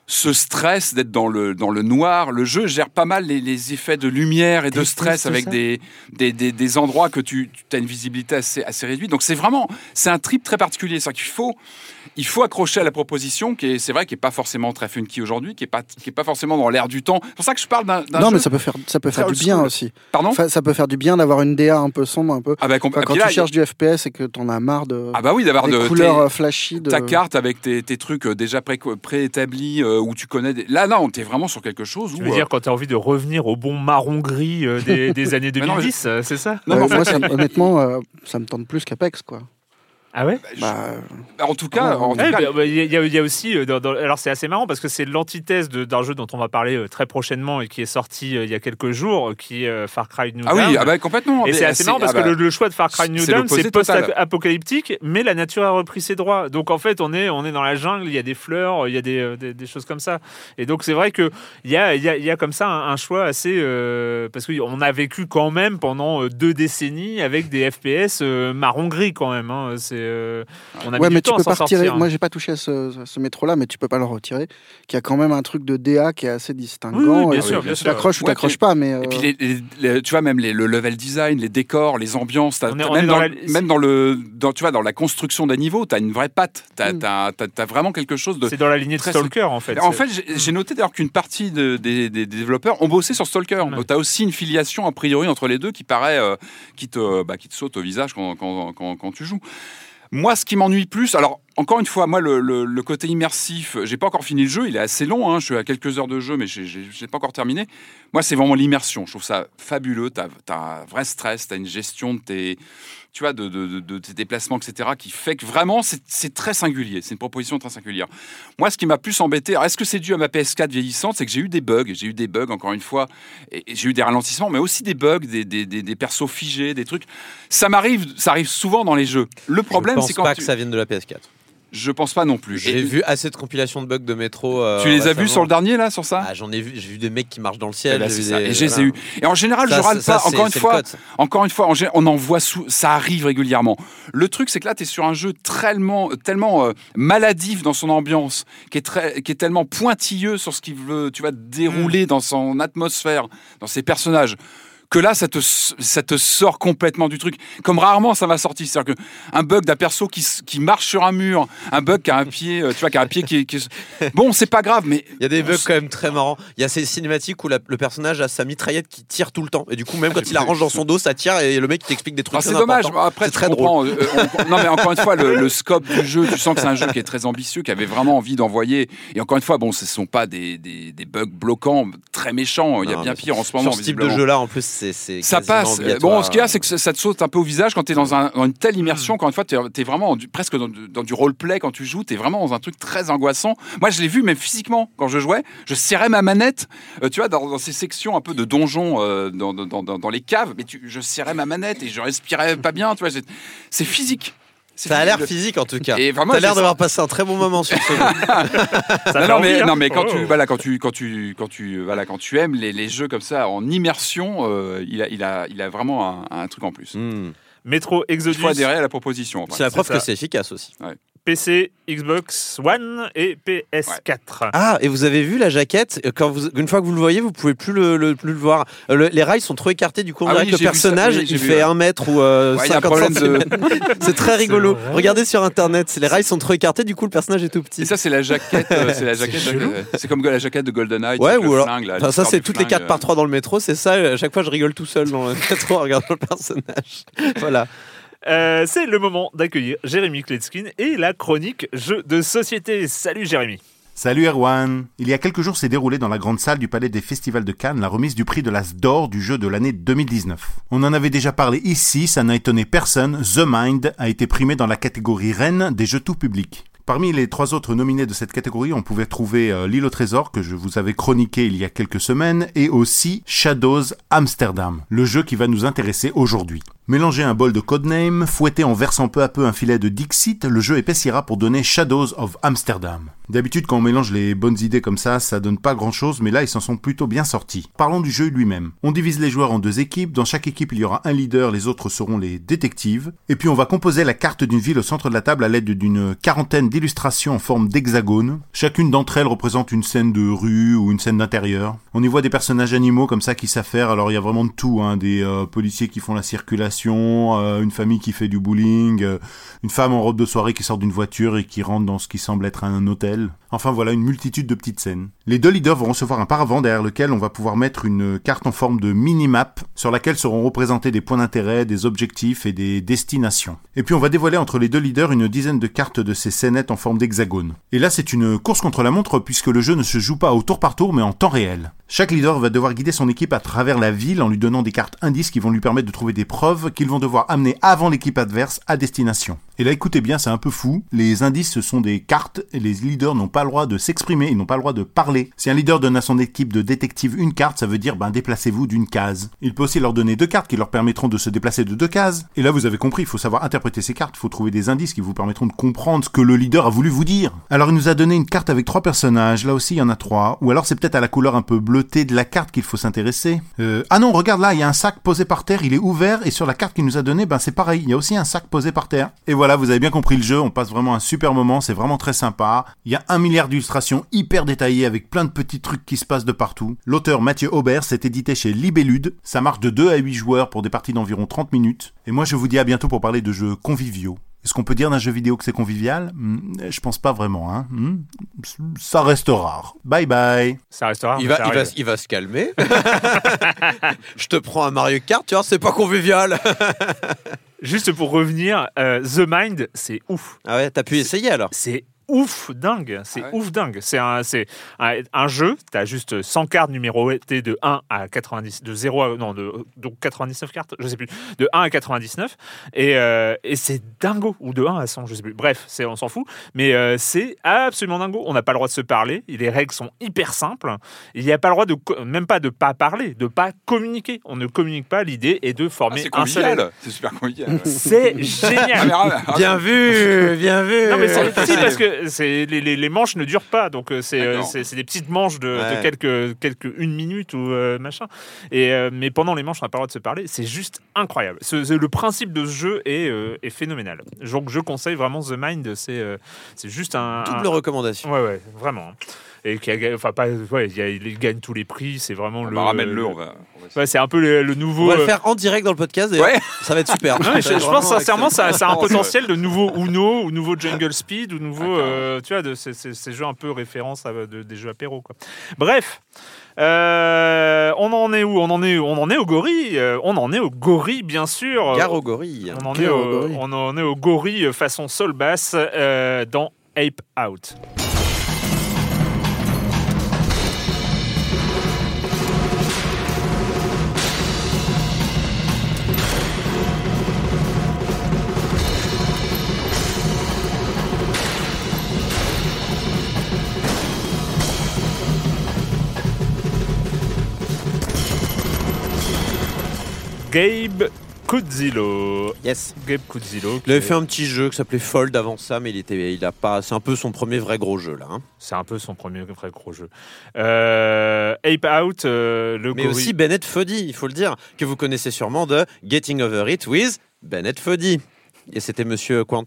ce stress d'être dans le, dans le noir. Le jeu gère pas mal les, les effets de lumière et de stress avec des, des, des, des endroits que tu, tu as une visibilité assez, assez réduite. Donc c'est vraiment, c'est un trip très particulier. C'est qu'il faut, il faut accrocher à la proposition qui est, c'est vrai, qui est pas forcément très funky aujourd'hui, qui est pas, qui est pas forcément dans l'air du temps. C'est pour ça que je parle d'un, d'un Non, jeu- mais ça peut faire, ça peut faire du bien school. aussi. Pardon Enfin, ça peut faire du bien d'avoir une DA un peu sombre, un peu. Ah bah, Enfin, quand tu là, cherches du FPS et que t'en as marre de Ah bah oui, d'avoir des de couleurs tes- euh, flashy. De... ta carte avec tes, tes trucs euh, déjà pré- préétablis euh, où tu connais. Des... Là, non, t'es vraiment sur quelque chose où. Tu veux euh, dire quand tu as envie de revenir au bon marron-gris euh, des, [laughs] des années Mais non, mais 2010, euh, c'est ça? Non, moi, ça me- [laughs] honnêtement, euh, ça me tente plus qu'Apex, quoi. Ah ouais je- Bah, En tout cas, Ah, en tout Ouais, cas, bah, bah, Il y, a- il y aussi, euh, dans- dans- alors c'est assez marrant parce que c'est l'antithèse d'un jeu dont on va parler euh, très prochainement et qui est sorti euh, il y a quelques jours, qui est euh, Far Cry New Ah oui, Dawn. ah bah complètement. Et c'est assez marrant parce ah bah, que le, le choix de Far Cry New Dawn, c'est post-apocalyptique, mais la nature a repris ses droits. Donc en fait, on est, on est dans la jungle, il y a des fleurs, il y a des, euh, des, des choses comme ça. Et donc c'est vrai qu'il y a, il y, a, il y a comme ça un, un choix assez... euh, parce qu'on a vécu quand même pendant deux décennies avec des FPS euh, marron-gris quand même. hein. C'est, euh, on a ouais, mis mais du tu temps à peux s'en pas retirer. sortir. hein. Moi, j'ai pas touché à ce, ce métro-là, mais tu peux pas le retirer. Qui a quand même un truc de DA qui est assez distinguant. Oui, oui, bien et sûr, tu bien sûr. t'accroches ou Ouais, t'accroches pas, mais. Et puis, euh, les, les- les- tu vois, même les- le level design, les décors, les ambiances, t'as- On est- t'as on même, dans, la- même dans le, dans, tu vois, dans la construction des niveaux, tu as une vraie patte. Tu as, Mm. vraiment quelque chose de. C'est dans la lignée de Stalker en fait. En fait, j'ai- noté d'ailleurs qu'une partie de- des, développeurs ont bossé sur Stalker. Ouais. Donc, tu as aussi une filiation, a priori, entre les deux qui paraît, euh, qui, te, bah, qui te saute au visage quand, quand, quand- quand tu joues. Moi, ce qui m'ennuie plus, alors, encore une fois, moi, le, le- le côté immersif, j'ai pas encore fini le jeu, il est assez long, hein, je suis à quelques heures de jeu, mais j'ai- pas encore terminé. Moi, c'est vraiment l'immersion, je trouve ça fabuleux, tu as, un vrai stress, tu as une gestion de tes, tu vois, de, de- de- de tes déplacements, etc., qui fait que vraiment, c'est très singulier, c'est une proposition très singulière. Moi, ce qui m'a plus embêté, est-ce que c'est dû à ma PS4 vieillissante, c'est que j'ai eu des bugs, j'ai eu des bugs, encore une fois, et, et j'ai eu des ralentissements, mais aussi des bugs, des, des, des- des persos figés, des trucs. Ça m'arrive, ça arrive souvent dans les jeux. Le problème, je c'est pense quand pas tu- que ça vienne de la PS4. Je pense pas non plus. J'ai vu assez de compilations de bugs de métro. euh, tu les as vus sur le dernier là, sur ça? Ah, J'en ai vu, j'ai vu des mecs qui marchent dans le Eh ciel. ben, j'ai c'est vu des- Et voilà. eus. Et en général, Ça, je râle pas. Encore une fois, encore une fois, on en voit sous, ça arrive régulièrement. Le truc, c'est que là, tu es sur un jeu tellement, tellement euh, maladif dans son ambiance, qui est, très, qui est tellement pointilleux sur ce qu'il veut, tu vas dérouler Mm. dans son atmosphère, dans ses personnages. Que là, ça te, ça te sort complètement du truc. Comme rarement ça m'a sorti. C'est-à-dire qu'un bug d'un perso qui, qui marche sur un mur, un bug qui a un pied, euh, tu vois, qui a un pied qui qui Bon, c'est pas grave, mais. Il y a des bugs quand même très marrants. Il y a ces cinématiques où la- le personnage a sa mitraillette qui tire tout le temps. Et du coup, même quand il arrange dans son dos, ça tire et le mec il t'explique des trucs. Ah, c'est dommage. Après, c'est très drôle. euh, euh, on- non, mais encore une fois, le, le [laughs] scope du jeu, tu sens que c'est un jeu qui est très ambitieux, qui avait vraiment envie d'envoyer. Et encore une fois, bon, ce sont pas des, des, des bugs bloquants très méchants. Il y a Non, bien pire en ce moment. Sur ce type de jeu-là, en plus, c'est. Ça passe. Bon, ce qu'il y a, c'est que ça te saute un peu au visage quand tu es dans, un- dans une telle immersion. Encore une fois, tu es, vraiment du- presque dans, du- dans du roleplay quand tu joues. Tu es vraiment dans un truc très angoissant. Moi, je l'ai vu, même physiquement, quand je jouais. Je serrais ma manette, euh, tu vois, dans, dans ces sections un peu de donjons, euh, dans, les caves. Mais tu- je serrais ma manette et je respirais pas bien. Tu vois, c'est physique. Ça a l'air physique. en tout cas. Et vraiment, T'as l'air d'avoir passé un très bon moment sur ce jeu. [laughs] [laughs] Ça non, fait non, mais, envie, hein. non, mais quand Oh. tu voilà quand tu quand tu quand tu voilà quand tu aimes les, les jeux comme ça en immersion, euh, il a il a il a vraiment un, un truc en plus. Hmm. Métro Il Exodus, faut adhérer à la proposition. C'est la preuve que c'est efficace aussi. PC, Xbox One et PS4. Ah, et vous avez vu la jaquette euh, quand vous, Une fois que vous le voyez, vous pouvez plus le, le- plus le voir. Euh, le- les rails sont trop écartés, du coup, on Ah dirait oui, que le ça, personnage oui, j'ai il vu, fait ouais. 1 mètre ou euh, Ouais, il y a un 50 problème de- centimètres. [laughs] C'est très rigolo. Regardez sur internet, les rails sont trop écartés, du coup, le personnage est tout petit. Et ça c'est la jaquette, euh, c'est la jaquette, chelou. c'est comme la jaquette de GoldenEye. Ouais, ou alors. flingue, là, Enfin, ça, c'est toutes les flingue, 4 euh. par 3 dans le métro, c'est ça. À chaque fois, je rigole tout seul dans le [laughs] métro en regardant le personnage. [laughs] voilà. Euh, c'est le moment d'accueillir Jérémy Kletskin et la chronique jeux de société. Salut Jérémy. Salut Erwan Il y a quelques jours s'est déroulé dans la grande salle du Palais des Festivals de Cannes la remise du prix de l'As d'or du jeu de l'année 2019. On en avait déjà parlé ici, ça n'a étonné personne, The Mind a été primé dans la catégorie reine des jeux tout publics. Parmi les trois autres nominés de cette catégorie, on pouvait trouver euh, L'île au trésor que je vous avais chroniqué il y a quelques semaines et aussi Shadows Amsterdam, le jeu qui va nous intéresser aujourd'hui. Mélangez un bol de codename, fouettez en versant peu à peu un filet de Dixit, le jeu épaissira pour donner Shadows of Amsterdam. D'habitude, quand on mélange les bonnes idées comme ça, ça donne pas grand chose, mais là, ils s'en sont plutôt bien sortis. Parlons du jeu lui-même. On divise les joueurs en deux équipes. Dans chaque équipe, il y aura un leader, les autres seront les détectives. Et puis, on va composer la carte d'une ville au centre de la table à l'aide d'une quarantaine d'illustrations en forme d'hexagone. Chacune d'entre elles représente une scène de rue ou une scène d'intérieur. On y voit des personnages animaux comme ça qui s'affairent. Alors, il y a vraiment de tout, hein. Des euh, policiers qui font la circulation, euh, une famille qui fait du bowling, euh, une femme en robe de soirée qui sort d'une voiture et qui rentre dans ce qui semble être un hôtel. Enfin voilà, une multitude de petites scènes. Les deux leaders vont recevoir un paravent derrière lequel on va pouvoir mettre une carte en forme de mini-map sur laquelle seront représentés des points d'intérêt, des objectifs et des destinations. Et puis on va dévoiler entre les deux leaders une dizaine de cartes de ces scénettes en forme d'hexagone. Et là c'est une course contre la montre puisque le jeu ne se joue pas au tour par tour mais en temps réel. Chaque leader va devoir guider son équipe à travers la ville en lui donnant des cartes indices qui vont lui permettre de trouver des preuves qu'ils vont devoir amener avant l'équipe adverse à destination. Et là écoutez bien, c'est un peu fou. Les indices ce sont des cartes et les leaders n'ont pas le droit de s'exprimer, ils n'ont pas le droit de parler. Si un leader donne à son équipe de détectives une carte, ça veut dire ben déplacez-vous d'une case. Il peut aussi leur donner deux cartes qui leur permettront de se déplacer de deux cases. Et là vous avez compris, il faut savoir interpréter ces cartes, il faut trouver des indices qui vous permettront de comprendre ce que le leader a voulu vous dire. Alors il nous a donné une carte avec trois personnages, là aussi il y en a trois. Ou alors c'est peut-être à la couleur un peu bleutée de la carte qu'il faut s'intéresser. Euh, ah non, regarde là, il y a un sac posé par terre, il est ouvert et sur la carte qu'il nous a donné, ben c'est pareil, il y a aussi un sac posé par terre. Et voilà, vous avez bien compris le jeu, on passe vraiment un super moment, c'est vraiment très sympa. Il y a un milliard d'illustrations hyper détaillées avec plein de petits trucs qui se passent de partout. L'auteur Mathieu Aubert s'est édité chez Libellude, ça marche de 2 à 8 joueurs pour des parties d'environ 30 minutes. Et moi je vous dis à bientôt pour parler de jeux conviviaux. Est-ce qu'on peut dire d'un jeu vidéo que c'est convivial? Hmm, Je pense pas vraiment, hein. Hmm Ça reste rare. Bye bye. Ça restera. Il mais va, ça il, va, arrive. il va se calmer. [laughs] Je te prends un Mario Kart, tu vois, c'est pas convivial. [laughs] juste pour revenir, euh, The Mind, c'est ouf. Ah ouais, t'as pu essayer alors? C'est ouf dingue. C'est Ah ouais. ouf dingue. C'est un, c'est un, un jeu. Tu as juste 100 cartes numérotées de 1 à 90, de 0 à, non, de, donc 99 cartes, je sais plus, de 1 à 99. Et, euh, et c'est dingo. Ou de 1 à 100, je sais plus. Bref, c'est, on s'en fout. Mais euh, c'est absolument dingo. On n'a pas le droit de se parler. Les règles sont hyper simples. Il n'y a pas le droit de, même pas de pas parler, de pas communiquer. On ne communique pas. L'idée est de Ah, former c'est un seul. convivial. C'est super convivial. ouais. C'est Ah, génial. ra- Bien vu, bien vu. Non mais c'est c'est- parce que c'est les, les, les manches ne durent pas donc euh, c'est euh, c'est c'est des petites manches de, quelques quelques une minute ou euh, machin. Et euh, mais pendant les manches on n'a pas le droit de se parler. C'est juste incroyable. Ce- le principe de ce jeu est, euh, est phénoménal. Donc je conseille vraiment The Mind c'est c'est juste un, Double un- recommandation. ouais ouais vraiment et qui a, enfin pas ouais il, y a- il gagne tous les prix c'est vraiment Bah, le Ramène-le, le- on va. ouais, c'est un peu le, le On nouveau va le euh, faire en direct dans le podcast. d'ailleurs. Ouais. Ça va être super. non, je, pense sincèrement ça, ça a un potentiel de nouveau Uno ou nouveau Jungle Speed ou nouveau Ah, euh, tu vois de ces, ces- ces jeux un peu référence à de- des jeux apéro quoi. Bref, euh, on en est où? On en est on en est au gorille. euh, on en est au gorille bien sûr. Gare au gorille. On en est au au, gorille. on en est au gorille façon sol basse euh, dans Ape Out. Gabe Kudzilo. Yes. Gabe Kudzilo. Il avait fait un petit jeu qui s'appelait Fold avant ça, mais il était, il a pas. C'est un peu son premier vrai gros jeu là. hein. C'est un peu son premier vrai gros jeu. Euh, Ape Out, euh, le Mais gorille. aussi Bennett Foddy, il faut le dire, que vous connaissez sûrement de Getting Over It with Bennett Foddy. Et c'était Monsieur Quant.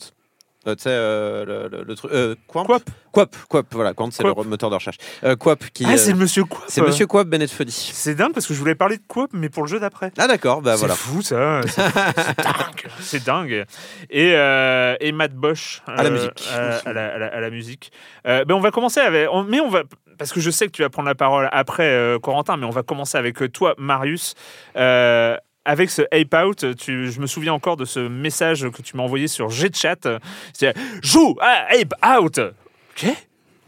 Euh, tu sais, euh, le, le- le truc. Euh, Quamp Quap. Quap, Quap, voilà, Quant, c'est le Quap. moteur de recherche. Euh, Quap qui. Ah, c'est le monsieur quoi c'est Monsieur Quap Bennett Foddy. C'est dingue parce que je voulais parler de quoi, mais pour le jeu d'après. Ah, d'accord, bah c'est voilà. fou ça, c'est c'est dingue, [laughs] c'est dingue. Et, euh, et Matt Bosch À la musique. à, à la, à la- à la musique. Euh, ben on va commencer avec, on- mais on va parce que je sais que tu vas prendre la parole après euh, Corentin, mais on va commencer avec toi Marius. Avec ce Ape Out, tu, je me souviens encore de ce message que tu m'as envoyé sur Gchat. C'est joue à Ape Out. Ok.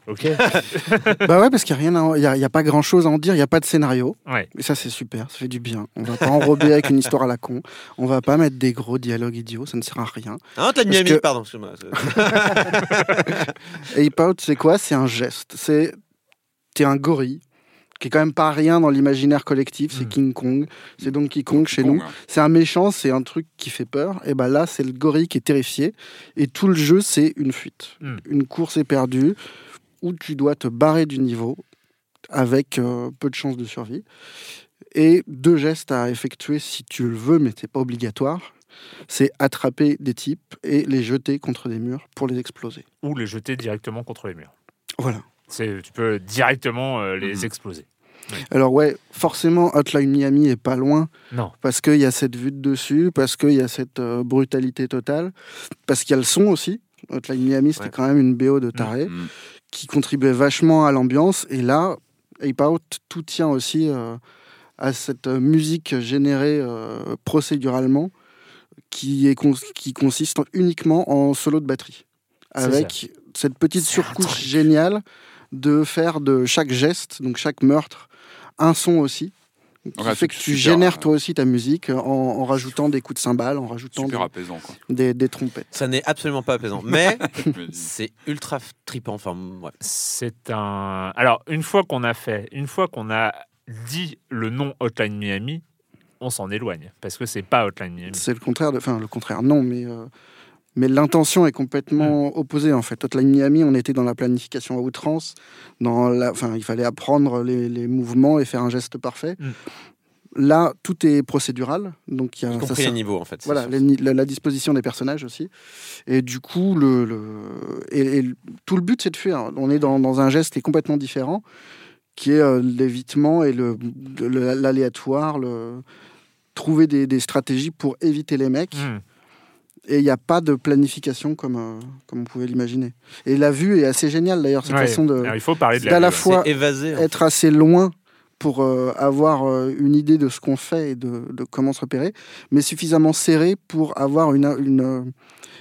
Ok. [laughs] bah ouais, parce qu'il n'y a, y a, y a pas grand chose à en dire, il n'y a pas de scénario. Ouais. Et ça, c'est super, ça fait du bien. On va pas enrober avec une histoire à la con. On va pas mettre des gros dialogues idiots, ça ne sert à rien. Ah, t'as une que- pardon, excuse-moi. [laughs] Ape Out, c'est quoi? C'est un geste. C'est t'es un gorille qui est quand même pas rien dans l'imaginaire collectif. C'est Mm. King Kong, c'est Donkey Kong chez Kong, nous. hein. C'est un méchant, c'est un truc qui fait peur. Et ben là, c'est le gorille qui est terrifié. Et tout le jeu, c'est une fuite, Mm. une course éperdue où tu dois te barrer du niveau avec euh, peu de chances de survie. Et deux gestes à effectuer si tu le veux, mais c'est pas obligatoire. C'est attraper des types et les jeter contre des murs pour les exploser. Ou les jeter directement contre les murs. Voilà. C'est, tu peux directement euh, les Mhm. exploser. Alors ouais, forcément, Hotline Miami est pas loin Non. parce qu'il y a cette vue de dessus, parce qu'il y a cette euh, brutalité totale, parce qu'il y a le son aussi. Hotline Miami, c'était Ouais. quand même une BO de taré Mm. qui contribuait vachement à l'ambiance. Et là, Ape Out, tout tient aussi euh, à cette musique générée euh, procéduralement qui, est qui consiste uniquement en solo de batterie. Avec cette petite surcouche géniale de faire de chaque geste, donc chaque meurtre, un son aussi. Qui Ouais, fait que tu super, génères euh, toi aussi ta musique en, en rajoutant des coups de cymbales, en rajoutant Super des, apaisant, quoi. des- des trompettes. Ça n'est absolument pas apaisant. Mais [laughs] c'est ultra trippant. Enfin, ouais. C'est un. Alors, une fois qu'on a fait, une fois qu'on a dit le nom Hotline Miami, on s'en éloigne parce que c'est pas Hotline Miami. C'est le contraire de. Enfin, le contraire, non, mais. euh, mais l'intention est complètement Mm. opposée en fait. Hotline Miami, on était dans la planification à outrance. Dans la, enfin, il fallait apprendre les, les mouvements et faire un geste parfait. Mm. Là, tout est procédural, donc il y a ça les niveaux, en fait. Voilà, les la, la disposition des personnages aussi. Et du coup, le, le- et, tout le but, c'est de fuir. On est dans, dans un geste qui est complètement différent, qui est euh, l'évitement et le- l'aléatoire, le, trouver des, des stratégies pour éviter les mecs. Hmm. Et il n'y a pas de planification comme, euh, comme on pouvait l'imaginer. Et la vue est assez géniale d'ailleurs, cette Ouais. façon de Alors, il faut parler de d'à la, la vue, fois être assez loin pour euh, avoir euh, une idée de ce qu'on fait et de, de comment se repérer, mais suffisamment serré pour avoir une, une, euh,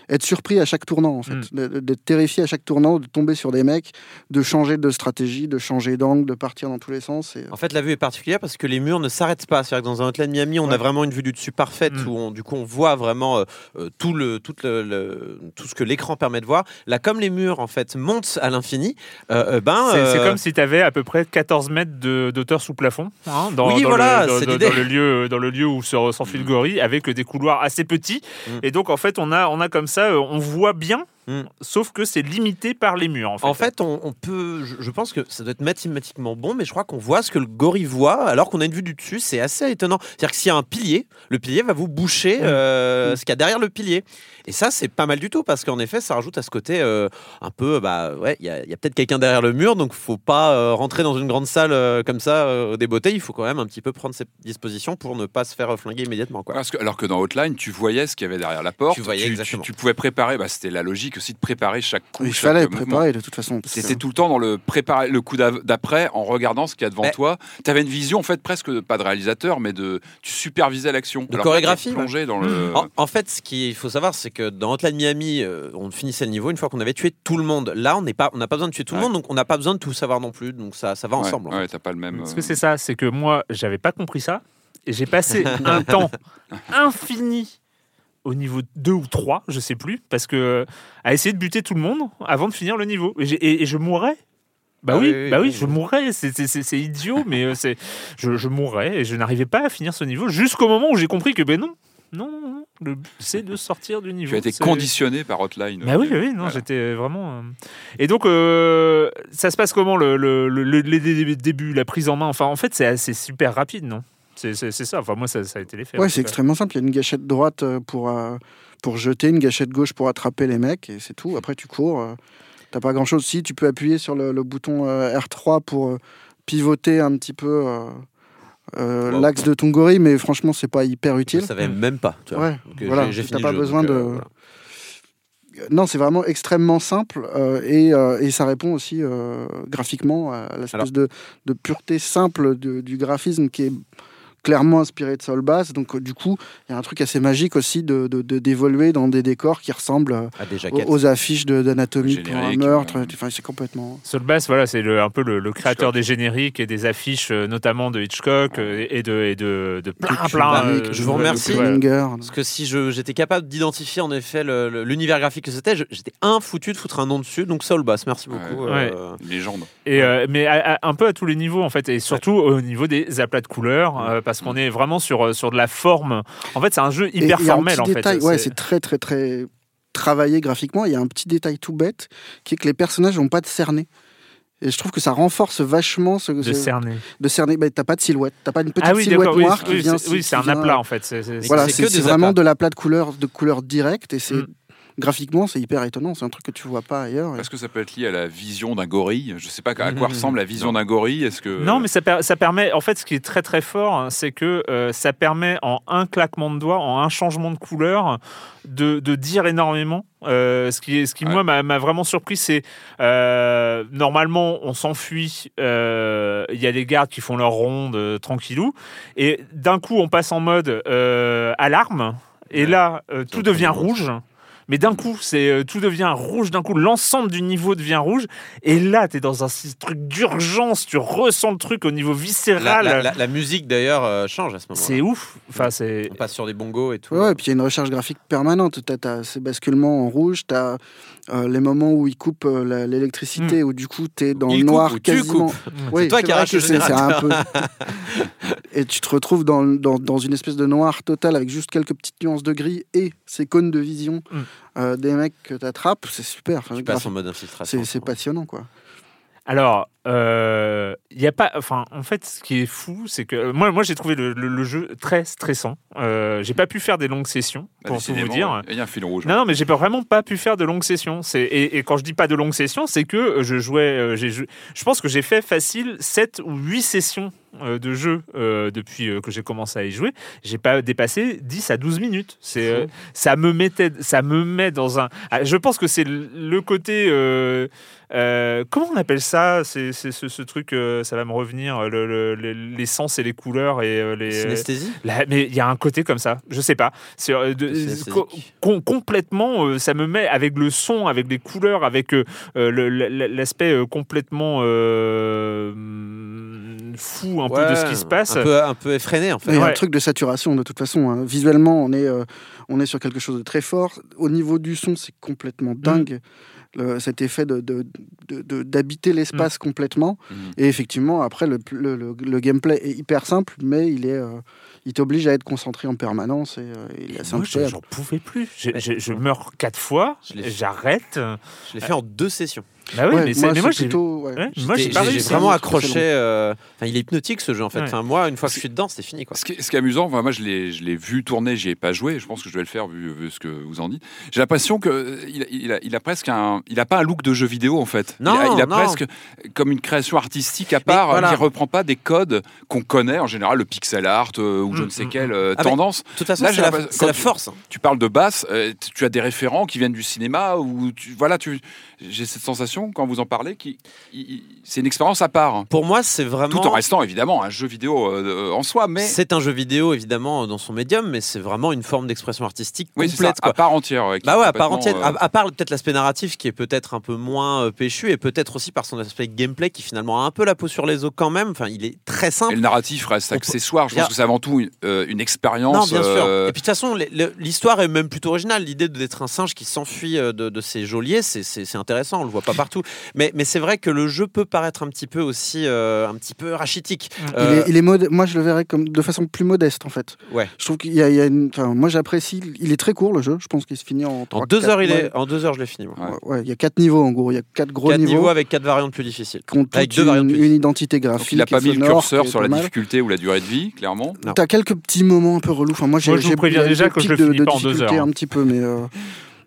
être surpris à chaque tournant, en fait, Mm. D'être terrifié à chaque tournant, de tomber sur des mecs, de changer de stratégie, de changer d'angle, de partir dans tous les sens. Et, En fait, la vue est particulière parce que les murs ne s'arrêtent pas. C'est-à-dire que dans un Hotline Miami, on a vraiment une vue du dessus parfaite Mm. où on, du coup on voit vraiment euh, tout, le, tout, le, le- tout ce que l'écran permet de voir. Là, comme les murs en fait montent à l'infini, euh, ben C'est c'est euh, comme si tu avais à peu près 14 mètres de- d'auteur sous plafond hein, dans, Oui, dans voilà, le, dans- dans- lieu, dans le lieu où se- s'enfuit le gorille, avec des couloirs assez petits. Mm. Et donc, en fait, on a, on a comme ça, euh, on voit bien, Mm. sauf que c'est limité par les murs. En fait, En fait, on, on peut. Je, je pense que ça doit être mathématiquement bon, mais je crois qu'on voit ce que le gorille voit alors qu'on a une vue du dessus. C'est assez étonnant. C'est-à-dire que s'il y a un pilier, le pilier va vous boucher euh, ce qu'il y a derrière le pilier. Et ça, c'est pas mal du tout parce qu'en effet, ça rajoute à ce côté euh, un peu. Bah ouais, il y a, peut-être quelqu'un derrière le mur, donc faut pas euh, rentrer dans une grande salle euh, comme ça euh, des beautés. Il faut quand même un petit peu prendre ses dispositions pour ne pas se faire flinguer immédiatement. Quoi. Parce que, alors que dans Outline, tu voyais ce qu'il y avait derrière la porte. Tu voyais exactement. tu pouvais préparer. Bah, C'était la logique aussi de préparer chaque coup. il fallait mouvement. préparer de toute façon. C'était tout le temps dans le préparer le coup d'après en regardant ce qu'il y a devant Mais- toi. Tu avais une vision en fait presque pas de réalisateur mais de tu supervisais l'action. De Alors, chorégraphie, plongé dans le En, en fait, ce qu'il faut savoir, c'est que dans Hotline Miami, euh, on finissait le niveau une fois qu'on avait tué tout le monde. Là, on n'est pas, on n'a pas besoin de tuer tout le monde, donc on n'a pas besoin de tout savoir non plus. Donc ça, ça va Ouais, ensemble. en Ouais, t'as pas le même. Parce euh, que c'est ça, c'est que moi, j'avais pas compris ça. Et j'ai passé [laughs] un temps infini au niveau 2 ou 3, je sais plus, parce que à essayer de buter tout le monde avant de finir le niveau. Et, j'ai- et- et je mourrais. Bah Ah oui, bah oui, oui. je mourrais. C'est- idiot, [laughs] mais euh, c'est je, je mourrais et je n'arrivais pas à finir ce niveau jusqu'au moment où j'ai compris que ben non, non, non, non, le but c'est de sortir du niveau. Tu as été conditionné par Hotline. bah oui, oui, non, Voilà. j'étais vraiment. euh, Et donc, euh, ça se passe comment le, le- le- le- les dé- débuts, la prise en main? Enfin, en fait, c'est super rapide, non? C'est ça. Enfin, moi, ça, ça a été l'effet. Ouais, c'est extrêmement simple. Il y a une gâchette droite euh, pour, euh, pour jeter, une gâchette gauche pour attraper les mecs, et c'est tout. Après, tu cours. euh, T'as pas grand chose. Si, tu peux appuyer sur le, le bouton euh, R3 pour euh, pivoter un petit peu euh, euh, Wow. l'axe de ton gorille, mais franchement, c'est pas hyper Je utile. savais même pas. Tu vois. Ouais, Donc, voilà, t'as fini pas jeu, besoin donc, de- euh, voilà. Non, c'est vraiment extrêmement simple euh, et, euh, et ça répond aussi euh, graphiquement à l'espèce Alors- de, de pureté simple de- du graphisme qui est clairement inspiré de Soul Bass. Donc, euh, du coup, il y a un truc assez magique aussi de de- de- d'évoluer dans des décors qui ressemblent euh, aux, affiches de- d'anatomie pour un meurtre. Enfin, c'est complètement. Soul Bass, voilà, c'est le- un peu le, le créateur Hitchcock. des génériques et des affiches, euh, notamment de Hitchcock et de, et de, de plein, plein. Euh, je vous de- remercie. de-. Parce que si je- j'étais capable d'identifier en effet l'univers graphique que c'était, j'étais infoutu de foutre un nom dessus. Donc Soul Bass, merci beaucoup. Ouais. euh, légende. Et, euh, mais à- à- un peu à tous les niveaux en fait, et surtout au niveau des aplats de couleurs, euh, parce qu'on est vraiment sur, sur de la forme. En fait, c'est un jeu hyper il y a un formel en fait. ouais, C'est- très, très, très travaillé graphiquement. Il y a un petit détail tout bête qui est que les personnages n'ont pas de cerné. Et je trouve que ça renforce vachement ce, de ce- cerner. de cerner. Bah, t'as pas de silhouette, t'as pas une petite Ah oui, silhouette. Oui, noire qui oui, vient. c'est- oui, c'est un vient- aplat en fait. c'est- Voilà, vraiment aplats. de l'aplat de couleur, de couleur directe et c'est Mm. Graphiquement c'est hyper étonnant. C'est un truc que tu vois pas ailleurs. Est-ce que ça peut être lié à la vision d'un gorille Je sais pas à quoi Mhm. ressemble la vision d'un gorille. Est-ce que Non, mais ça, per- ça permet. En fait, ce qui est très très fort, hein, c'est que euh, ça permet en un claquement de doigts, en un changement de couleur, de, de dire énormément. Euh, ce qui, ce qui Ouais. moi, m'a vraiment surpris, c'est euh, normalement, on s'enfuit. euh, Il y a les gardes qui font leur ronde euh, tranquillou, et d'un coup, on passe en mode euh, alarme. Et Ouais. là, euh, tout devient rouge. Mais d'un coup, c'est euh, tout devient rouge. D'un coup, l'ensemble du niveau devient rouge. Et là, tu es dans un truc d'urgence. Tu ressens le truc au niveau viscéral. la- la- la musique d'ailleurs euh, change à ce moment-là. C'est ouf. Enfin, c'est. On passe sur des bongos et tout. Ouais, et puis il y a une recherche graphique permanente. Tu as, ces basculements en rouge, tu as les moments où ils coupent euh, l'électricité, où du coup tu es dans Il le noir quasiment. Oui, C'est toi qui arraches le c'est- c'est un générateur. peu. [laughs] et tu te retrouves dans, dans, dans une espèce de noir total avec juste quelques petites nuances de gris et ces cônes de vision Mm. Euh, des mecs que tu attrapes. C'est super. Enfin, Tu passes en mode infiltration. c'est passionnant, quoi. Alors, il y a pas. Enfin, en fait, ce qui est fou, c'est que moi, moi, j'ai trouvé le, le- le jeu très stressant. Euh, j'ai pas pu faire des longues sessions, Bah, pour tout vous dire. Il y a un fil rouge. Non, non, mais j'ai vraiment pas pu faire de longues sessions. Et, et quand je dis pas de longues sessions, c'est que euh, je jouais. euh, Je pense que j'ai fait facile 7 ou 8 sessions euh, de jeu euh, depuis euh, que j'ai commencé à y jouer, j'ai pas dépassé 10 à 12 minutes. C'est euh, ça me mettait ça me met dans un ah, je pense que c'est le- côté euh, euh, comment on appelle ça? C'est ce, ce truc euh, ça va me revenir le- le- le- les sens et les couleurs et euh, les Synesthésie Là, mais il y a un côté comme ça, je sais pas. C'est euh, com- complètement, euh, ça me met avec le son, avec les couleurs, avec euh, euh, l'aspect euh, complètement euh, hum, fou un peu de ce qui se passe. Un peu, un peu effréné en fait. Il y a un truc de saturation de toute façon. hein. Visuellement, on est, euh, on est sur quelque chose de très fort. Au niveau du son, c'est complètement dingue. Le- cet effet de, de- de- de- d'habiter l'espace complètement. Mhm. Et effectivement, après, le, le- le- le gameplay est hyper simple, mais il, est, euh, il t'oblige à être concentré en permanence. Et, euh, il est Moi, j'en pouvais plus. Je, je- je meurs quatre fois, Je l'ai fait. j'arrête. Je l'ai fait en deux sessions. Bah oui, Ouais, mais, c'est- moi, mais moi, c'est j'ai plutôt. ouais. ouais, moi, J'ai- j'ai pas j'ai réussi. vraiment C'est accroché. euh, Enfin, il est hypnotique ce jeu en fait. Enfin, moi, une fois que je suis dedans, c'était fini quoi. Ce qui, est, ce qui est amusant, enfin, moi je l'ai, je l'ai vu tourner, j'y ai pas joué. Je pense que je vais le faire vu, vu ce que vous en dites. J'ai l'impression que euh, il, a- il a, il a presque un, il a pas un look de jeu vidéo en fait. Non, il a, il a non. presque comme une création artistique à part, voilà. qui reprend pas des codes qu'on connaît en général, le pixel art euh, ou je Mm, ne sais mm, quelle euh, Ah, tendance. De toute façon, Là, c'est j'ai la, c'est la force. Tu parles de basse, euh, tu- tu as des référents qui viennent du cinéma ou tu, voilà, tu, j'ai cette sensation quand vous en parlez, qui, c'est une expérience à part. Pour moi, c'est vraiment. Tout en restant évidemment un jeu vidéo euh, en soi, mais C'est un jeu vidéo évidemment dans son médium, mais c'est vraiment une forme d'expression artistique oui, c'est ça, complète. à quoi. part entière. ouais, Bah ouais, à part entière. euh, À, à part peut-être l'aspect narratif qui est peut-être un peu moins euh, péchu et peut-être aussi par son aspect gameplay qui finalement a un peu la peau sur les os quand même. Enfin, il est très Et simple. le narratif reste accessoire. Je a- pense que c'est avant tout une, une expérience. Non, bien sûr. Et puis de toute façon, l'histoire est même plutôt originale. L'idée d'être un singe qui s'enfuit de, de ses geôliers, c'est- c'est intéressant. On le voit pas partout. Mais, mais c'est vrai que le jeu peut paraître un petit peu aussi, euh, un petit peu rachitique. Il Euh, est, il est mode- Moi, je le verrais comme de façon plus modeste en fait. Ouais. Je trouve qu'il y a, il y a une. Enfin, moi, j'apprécie. Il est très court le jeu. Je pense qu'il se finit en. en trois, deux heures, il ouais. est, en deux heures, je l'ai fini. moi. Ouais. Ouais, ouais, il y a quatre niveaux en gros. Il y a quatre gros Quatre niveaux, niveaux avec quatre variantes plus difficiles. avec deux variantes une, plus. une identité donc graphique. il n'a pas mis le curseur sur la mal. difficulté ou la durée de vie, clairement. T'as quelques petits moments un peu relous. Enfin, moi, j'ai, Moi, je vous j'ai- préviens il y a déjà que je le finis pas en deux heures, hein. un petit peu, mais euh,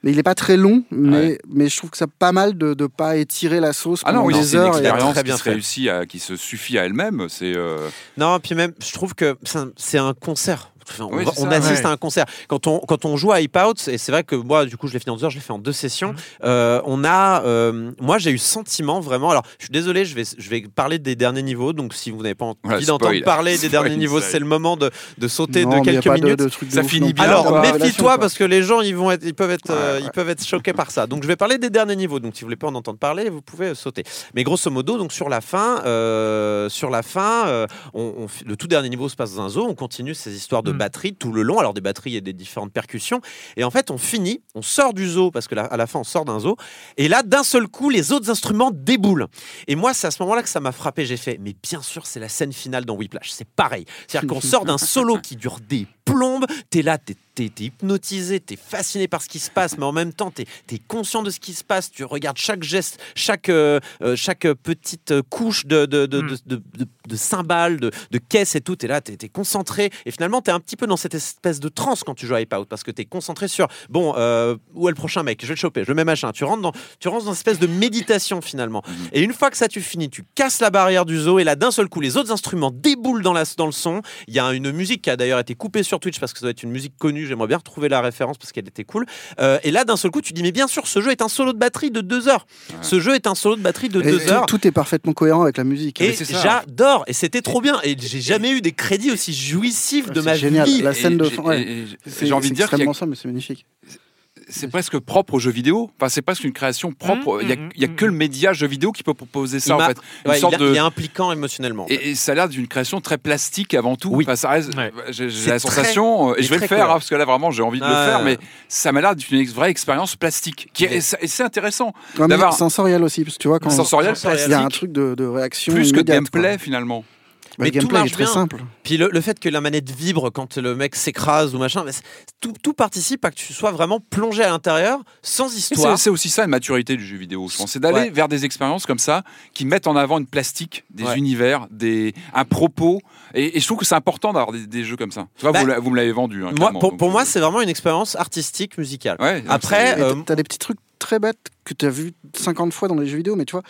mais il est pas très long. Mais mais je trouve que c'est pas mal de de pas étirer la sauce Ah non, pendant oui, des c'est une heures. et- expérience très qui bien se réussit, à, qui se suffit à elle-même. C'est euh, Non, puis même, je trouve que c'est un- c'est un concert. Enfin, on Oui, va- c'est on ça, assiste ouais. à un concert. Quand on, quand on joue à Hype Out, et c'est vrai que moi, du coup, je l'ai fini en deux heures, je l'ai fait en deux sessions. Mhm. euh, on a, euh, moi, j'ai eu sentiment vraiment. Alors, je suis désolé, je vais, je vais parler des derniers niveaux. Donc, si vous n'avez pas envie Voilà, d'entendre spoil. parler des [laughs] Spoil, derniers niveaux, c'est le moment de, de sauter Non, de quelques minutes. de de Ça ouf finit non bien. Alors, méfie-toi parce que les gens, ils vont être, ils peuvent être, euh, Ouais, ils peuvent être choqués par ça. Donc, je vais parler des derniers niveaux. Donc, si vous voulez pas en entendre parler, vous pouvez sauter. Mais grosso modo, donc sur la fin, euh, sur la fin, euh, on, on fait- le tout dernier niveau se passe dans un zoo. On continue ces histoires de. Batterie tout le long. Alors des batteries et des différentes percussions. Et en fait, on finit, on sort du zoo parce que la- à la fin, on sort d'un zoo. Et là, d'un seul coup, les autres instruments déboulent. Et moi, c'est à ce moment-là que ça m'a frappé. J'ai fait, mais bien sûr, c'est la scène finale dans Whiplash. C'est pareil. C'est-à-dire [laughs] qu'on sort d'un solo qui dure des plombes. T'es là, t'es t'es- hypnotisé, t'es fasciné par ce qui se passe, mais en même temps, t'es es conscient de ce qui se passe. Tu regardes chaque geste, chaque, euh, euh, chaque petite euh, couche de, de, de, Mm. de, de- cymbales, de, de caisses et tout. T'es là, t'es es concentré. Et finalement, t'es un petit peu dans cette espèce de transe quand tu joues à Hype Out, parce que t'es concentré sur, bon, euh, où est le prochain mec? Je vais le choper, je le mets machin. Tu rentres dans, tu rentres dans une espèce de méditation finalement. Et une fois que ça tu finis, tu casses la barrière du zoo et là d'un seul coup les autres instruments déboulent dans, la, dans le son. Il y a une musique qui a d'ailleurs été coupée sur Twitch parce que ça doit être une musique connue. J'aimerais bien retrouver la référence parce qu'elle était cool. Euh, et là d'un seul coup tu dis mais bien sûr ce jeu est un solo de batterie de deux heures. Ce jeu est un solo de batterie de Et deux tout- heures. Tout est parfaitement cohérent avec la musique. Et j'adore, et c'était trop bien. Et j'ai jamais eu des crédits aussi jouissifs de C'est ma génial. vie. La et scène de j'ai- fin, ouais. J'ai envie de dire a- extrêmement simple, mais c'est magnifique. C'est presque propre aux jeux vidéo. Enfin, c'est presque une création propre. Mmh, Il y a, mmh, il y a mmh, que le média jeu vidéo qui peut proposer ça Il en fait. Une Ouais, il, a- de il est impliquant émotionnellement. Et, et ça a l'air d'une création très plastique avant tout. Oui. Enfin, ça reste. Ouais. J'ai la sensation, et je vais le faire hein, parce que là vraiment j'ai envie de le faire, ouais. mais ça m'a l'air d'une ex- vraie expérience plastique. Qui est- et c'est intéressant. D'avoir- sensoriel aussi, parce que tu vois, quand Sensoriel, il y a un truc de, de réaction. plus que de quoi. gameplay finalement. Mais le tout gameplay marche est très bien. simple. Puis le, le fait que la manette vibre quand le mec s'écrase ou machin, tout, tout participe à que tu sois vraiment plongé à l'intérieur, sans histoire. C'est aussi ça une maturité du jeu vidéo, je pense. C'est d'aller Ouais. vers des expériences comme ça qui mettent en avant une plastique, des Ouais. univers, des, un propos. Et, et je trouve que c'est important d'avoir des, des jeux comme ça. Tu vois, Bah, vous, l'a- vous me l'avez vendu. hein, Moi, pour, Donc, pour moi, c'est vraiment une expérience artistique musicale. ouais, Après, Et euh, t'as- t'as des petits trucs très bêtes que tu as vu 50 fois dans les jeux vidéo, mais tu vois,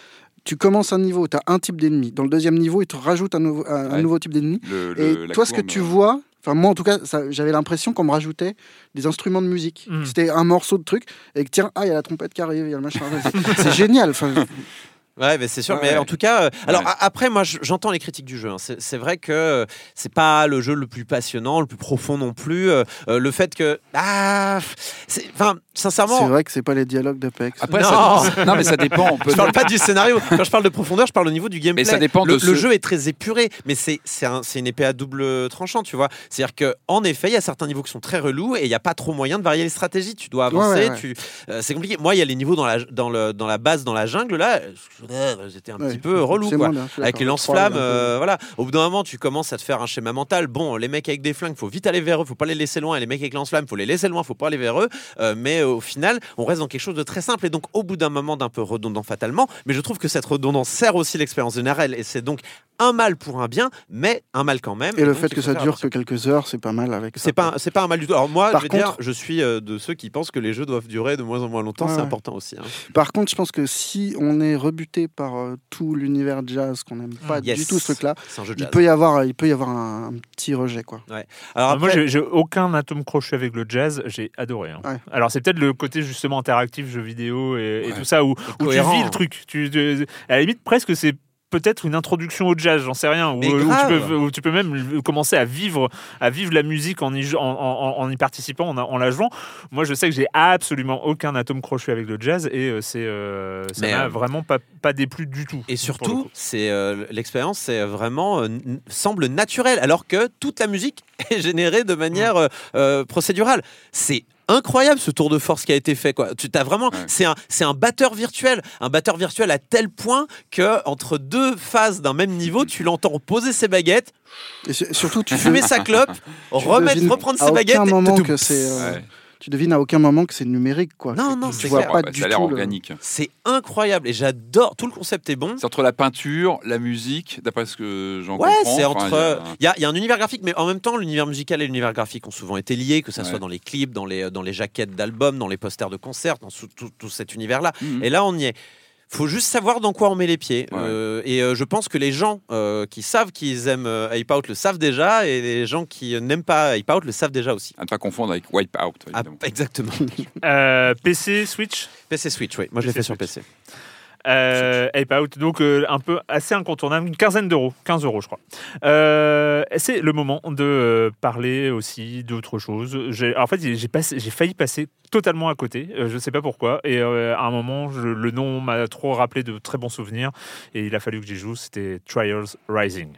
tu commences un niveau, tu as un type d'ennemi. Dans le deuxième niveau, il te rajoute un, nouveau- un- un Ouais. nouveau type d'ennemi. Et toi, ce que tu euh, vois, enfin moi en tout cas, ça- j'avais l'impression qu'on me rajoutait des instruments de musique. Mm. C'était un morceau de truc et que tiens, ah il y a la trompette qui arrive, il y a le machin. C'est- [laughs] C'est génial. Enfin, Ouais, mais c'est sûr. Ouais, mais ouais. en tout cas, euh, alors Ouais. après, moi, je- j'entends les critiques du jeu. hein. C'est vrai que euh, c'est pas le jeu le plus passionnant, le plus profond non plus. Euh, le fait que, ah, enfin, sincèrement, c'est vrai que c'est pas les dialogues de PEX. Après, Non. ça, [laughs] non, mais ça dépend. On peut je parle pas du scénario. Quand je parle de profondeur, je parle au niveau du gameplay. Mais ça dépend le, de le ce- jeu est très épuré, mais c'est c'est un- c'est une épée à double tranchant, tu vois. C'est-à-dire que en effet, il y a certains niveaux qui sont très relous et il n'y a pas trop moyen de varier les stratégies. Tu dois avancer. ouais, ouais. Tu, euh, c'est compliqué. Moi, il y a les niveaux dans la dans le dans la base dans la jungle là. C'était un Ouais. petit peu relou quoi. Avec les d'accord. lance-flammes, euh, voilà. Au bout d'un moment, tu commences à te faire un schéma mental. Bon, les mecs avec des flingues, faut vite aller vers eux, faut pas les laisser loin. Et les mecs avec lance-flammes, faut les laisser loin, faut pas aller vers eux. Euh, mais euh, au final, on reste dans quelque chose de très simple et donc au bout d'un moment d'un peu redondant fatalement. Mais je trouve que cette redondance sert aussi l'expérience générale et c'est donc un mal pour un bien, mais un mal quand même. Et le fait que ça dure que quelques heures, c'est pas mal avec ça. C'est pas, c'est pas un mal du tout. Alors moi, Par je vais dire, contre- je suis de ceux qui pensent que les jeux doivent durer de moins en moins longtemps. Ouais, c'est ouais. important aussi. hein. Par contre, je pense que si on est rebuté par euh, tout l'univers jazz, qu'on n'aime pas Yes. du tout ce truc-là, il peut y avoir, il peut y avoir un, un petit rejet, quoi. Alors Moi, après- j'ai j'ai aucun atome crochet avec le jazz, j'ai adoré. hein. Ouais. Alors, c'est peut-être le côté justement interactif, jeu vidéo et, tout ça, où, où tu vis le truc. Tu, tu- à la limite, presque, c'est peut-être une introduction au jazz, j'en sais rien, où, où tu peux, où tu peux même commencer à vivre, à vivre la musique en y, jou- en, en- en y participant, en, en la jouant. Moi, je sais que j'ai absolument aucun atome crochet avec le jazz et euh, c'est euh, ça Mais, m'a euh, vraiment pas, pas déplu du tout. Et surtout, c'est euh, l'expérience, c'est vraiment euh, semble naturelle, alors que toute la musique [laughs] est générée de manière euh, euh, procédurale. C'est incroyable ce tour de force qui a été fait. Quoi. Tu vraiment, Ouais. c'est un, c'est un batteur virtuel, un batteur virtuel à tel point que entre deux phases d'un même niveau, tu l'entends poser ses baguettes, Et su- surtout, tu, fumer sa clope, [laughs] remettre, reprendre ses baguettes. aucun et moment toutou. que c'est. euh, Ouais. Tu devines à aucun moment que c'est numérique, quoi. Non, non, tu c'est vois pas Ouais, du ça a l'air le- organique. C'est incroyable et j'adore. Tout le concept est bon. C'est entre la peinture, la musique, d'après ce que j'en Ouais, comprends. c'est Enfin, entre. il y a euh, un- Il y, a- il y a un univers graphique, mais en même temps, l'univers musical et l'univers graphique ont souvent été liés, que ça Ouais. soit dans les clips, dans les, dans les jaquettes d'albums, dans les posters de concerts, dans tout cet univers-là. Mhm. Et là, on y est. Faut juste savoir dans quoi on met les pieds. Ouais. Euh, et euh, je pense que les gens euh, qui savent qu'ils aiment euh, Ape Out le savent déjà, et les gens qui euh, n'aiment pas Ape Out le savent déjà aussi. À ne pas confondre avec Wipeout, Ah, évidemment. exactement. Euh, PC, Switch? PC Switch, oui. Moi, je l'ai fait sur. PC. Euh, Ape Out, donc euh, un peu assez incontournable, une quinzaine d'euros, 15 euros je crois. Euh, c'est le moment de euh, parler aussi d'autre chose. En fait, j'ai failli passer totalement à côté, je ne sais pas pourquoi, et à un moment, le nom m'a trop rappelé de très bons souvenirs, et il a fallu que j'y joue, c'était Trials Rising.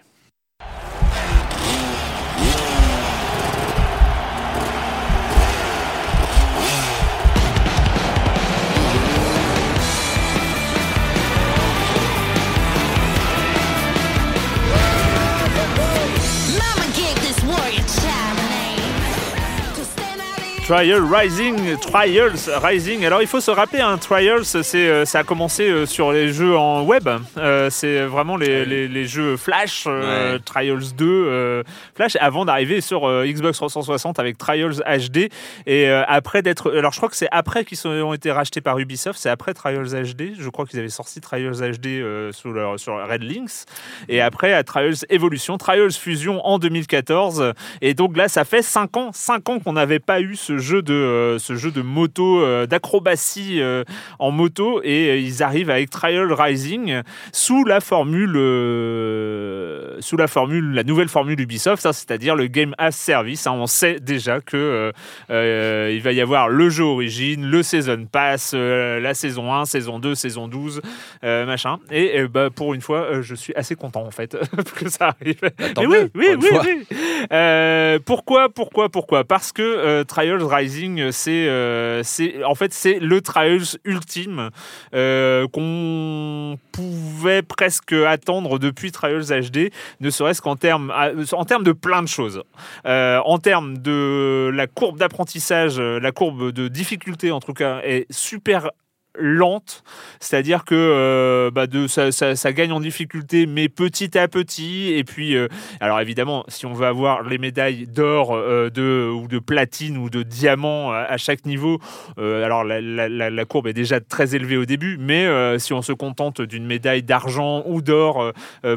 Trial Rising, Trials Rising. Alors il faut se rappeler, un Trials, c'est euh, ça a commencé euh, sur les jeux en web. Euh, c'est vraiment les, les- les jeux Flash, euh, Ouais. Trials 2, euh, Flash, avant d'arriver sur Xbox 360 avec Trials HD. Et après d'être, alors je crois que c'est après qu'ils ont été rachetés par Ubisoft, c'est après Trials HD. Je crois qu'ils avaient sorti Trials HD sous leur, sur Red Links. Et après à Trials Evolution, Trials Fusion en 2014. Et donc là, ça fait 5 ans, 5 ans qu'on n'avait pas eu ce jeu de, euh, ce jeu de moto, euh, d'acrobatie euh, en moto. Et ils arrivent avec Trial Rising sous la formule, sous la formule, la nouvelle formule Ubisoft, hein, c'est-à-dire le Game as Service. hein. on sait déjà que il va y avoir le jeu origine, le Season Pass, la saison 1, saison 2, saison 12, euh, machin. Et bah, pour une fois, je suis assez content en fait [laughs] que ça arrive. mieux, oui, oui, oui, oui. Euh, pourquoi, pourquoi, pourquoi? Parce que euh, Trials Rising, c'est, euh, c'est, en fait, c'est le Trials ultime euh, qu'on pouvait presque attendre depuis Trials HD, ne serait-ce qu'en termes, en termes de plein de choses. Euh, en termes de la courbe d'apprentissage, euh, la courbe de difficulté en tout cas est super lente, c'est-à-dire que euh, bah, de, ça, ça- gagne en difficulté, mais petit à petit. Et puis, euh, alors évidemment, si on veut avoir les médailles d'or, euh, de, ou de platine ou de diamant à, chaque niveau, alors la, courbe est déjà très élevée au début, mais si on se contente d'une médaille d'argent ou d'or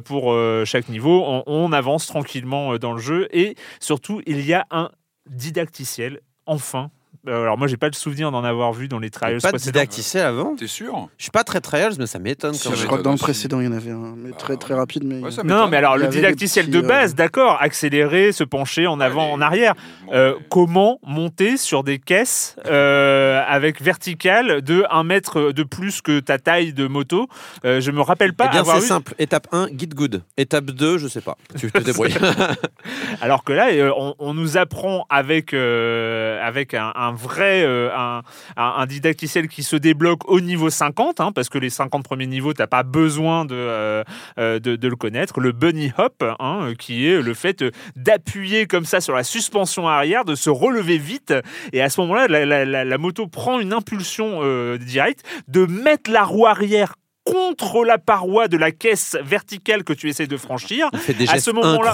pour chaque niveau, on, avance tranquillement dans le jeu. Et surtout, il y a un didacticiel, enfin. Euh, Alors moi, j'ai pas le souvenir d'en avoir vu dans les trials Pas de didacticiel avant. T'es sûr? Je suis pas très trials, mais ça m'étonne Si, quand je crois que dans le aussi. précédent, il y en avait un, mais très très rapide. Mais Ouais, Non, non, mais alors le didacticiel petits, de base, euh, d'accord, accélérer, se pencher en avant, en arrière. Euh, comment monter sur des caisses euh, avec verticale de 1 mètre de plus que ta taille de moto? Euh, Je me rappelle pas Eh bien, c'est eu- simple. Étape 1, guide good. Étape 2, je sais pas. Tu te débrouilles. [laughs] Alors que là, on, on nous apprend avec, euh, avec un, un vrai euh, un, didacticiel qui se débloque au niveau 50, hein, parce que les 50 premiers niveaux, tu n'as pas besoin de, euh, euh, de, de le connaître. Le bunny hop, hein, qui est le fait d'appuyer comme ça sur la suspension arrière, de se relever vite. Et à ce moment-là, la, la- moto prend une impulsion directe, de mettre la roue arrière contre la paroi de la caisse verticale que tu essaies de franchir. Il fait des À ce moment-là-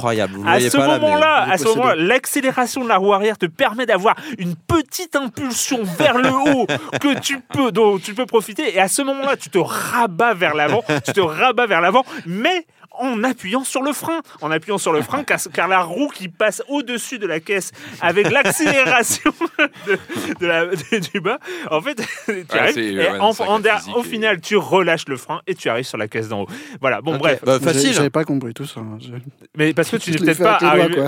À ce moment-là, à ce moment-là, l'accélération de la roue arrière te permet d'avoir une petite impulsion vers le haut que tu peux, dont tu peux profiter. Et à ce moment-là, tu te rabats vers l'avant, tu te rabats vers l'avant, mais en appuyant sur le frein, en appuyant sur le frein, car, car la roue qui passe au-dessus de la caisse avec l'accélération [laughs] de, de la- de- du bas, en fait, [laughs] tu Ouais, arrives, c'est- et ouais, en- en au final, tu relâches le frein et tu arrives sur la caisse d'en haut. Voilà, bon, bref, bah, facile. J'avais pas compris tout ça. hein. Je- mais parce que [laughs] tu n'es peut-être pas arrivé.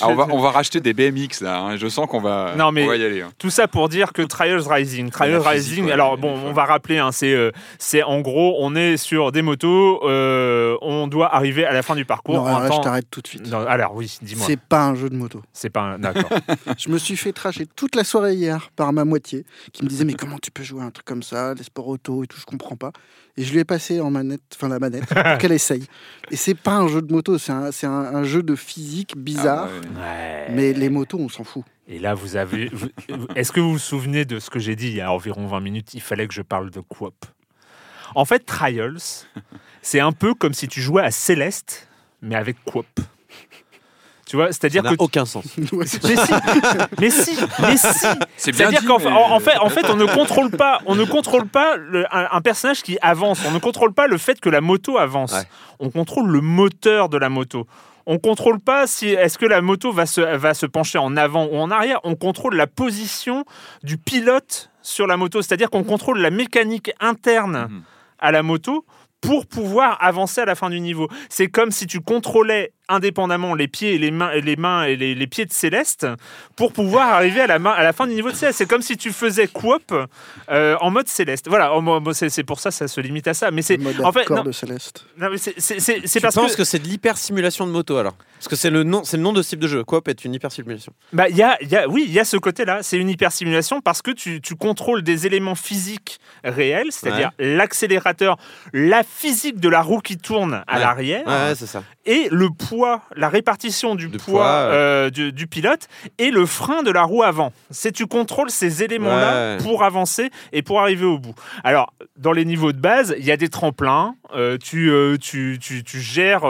Ah, on, va, on va racheter des BMX là, hein. je sens qu'on va, Non, mais- on va y aller. hein. Tout ça pour dire que Trials Rising, Trials Rising. ouais, alors bon, on va rappeler, hein, c'est euh, c'est en gros, on est sur des motos, euh, on doit arriver à la fin du parcours. Non, alors là, je t'arrête tout de suite. Non, alors oui, dis-moi. C'est pas un jeu de moto. C'est pas un... d'accord. [laughs] Je me suis fait tracher toute la soirée hier par ma moitié qui me disait mais comment tu peux jouer à un truc comme ça, les sports auto et tout, je comprends pas. Et je lui ai passé en manette, enfin la manette, pour qu'elle essaye. [laughs] Et c'est pas un jeu de moto, c'est un, c'est un, un jeu de physique bizarre. Ah, ouais. Ouais. Mais les motos, on s'en fout. Et là, vous avez. Est-ce que vous vous souvenez de ce que j'ai dit il y a environ 20 minutes? Il fallait que je parle de coop. En fait, Trials, c'est un peu comme si tu jouais à Céleste, mais avec coop. Tu vois, Ça c'est-à-dire n'a que aucun sens. [laughs] Mais si, mais si, mais si. C'est bien C'est-à-dire dit, qu'en mais- en, en fait, en fait, on ne contrôle pas, on ne contrôle pas le- un, un personnage qui avance. On ne contrôle pas le fait que la moto avance. Ouais. On contrôle le moteur de la moto. On contrôle pas si est-ce que la moto va se, va se pencher en avant ou en arrière. On contrôle la position du pilote sur la moto. C'est-à-dire qu'on contrôle la mécanique interne Mhm. À la moto pour pouvoir avancer à la fin du niveau. C'est comme si tu contrôlais indépendamment les pieds et les mains et les mains et les, les pieds de Céleste pour pouvoir arriver à la, main, à la fin du niveau de Céleste. C'est comme si tu faisais coop euh, en mode Céleste. Voilà, c'est c'est pour ça ça se limite à ça. Mais c'est en fait accord non, de Céleste. c'est parce penses que que, c'est de l'hyper simulation de moto alors? Parce que c'est le nom, c'est le nom de ce type de jeu. Coop est une hyper simulation. Bah, il y a, il y a- oui, il y a ce côté-là. C'est une hypersimulation parce que tu, tu contrôles des éléments physiques réels, c'est-à-dire l'accélérateur, la physique de la roue qui tourne à Ouais. l'arrière Ouais, c'est ça. et le poids, la répartition du De poids, euh, du, du pilote et le frein de la roue avant. C'est tu contrôles ces éléments-là Ouais. pour avancer et pour arriver au bout? Alors, dans les niveaux de base, il y a des tremplins. euh, tu, euh, tu, tu, tu gères,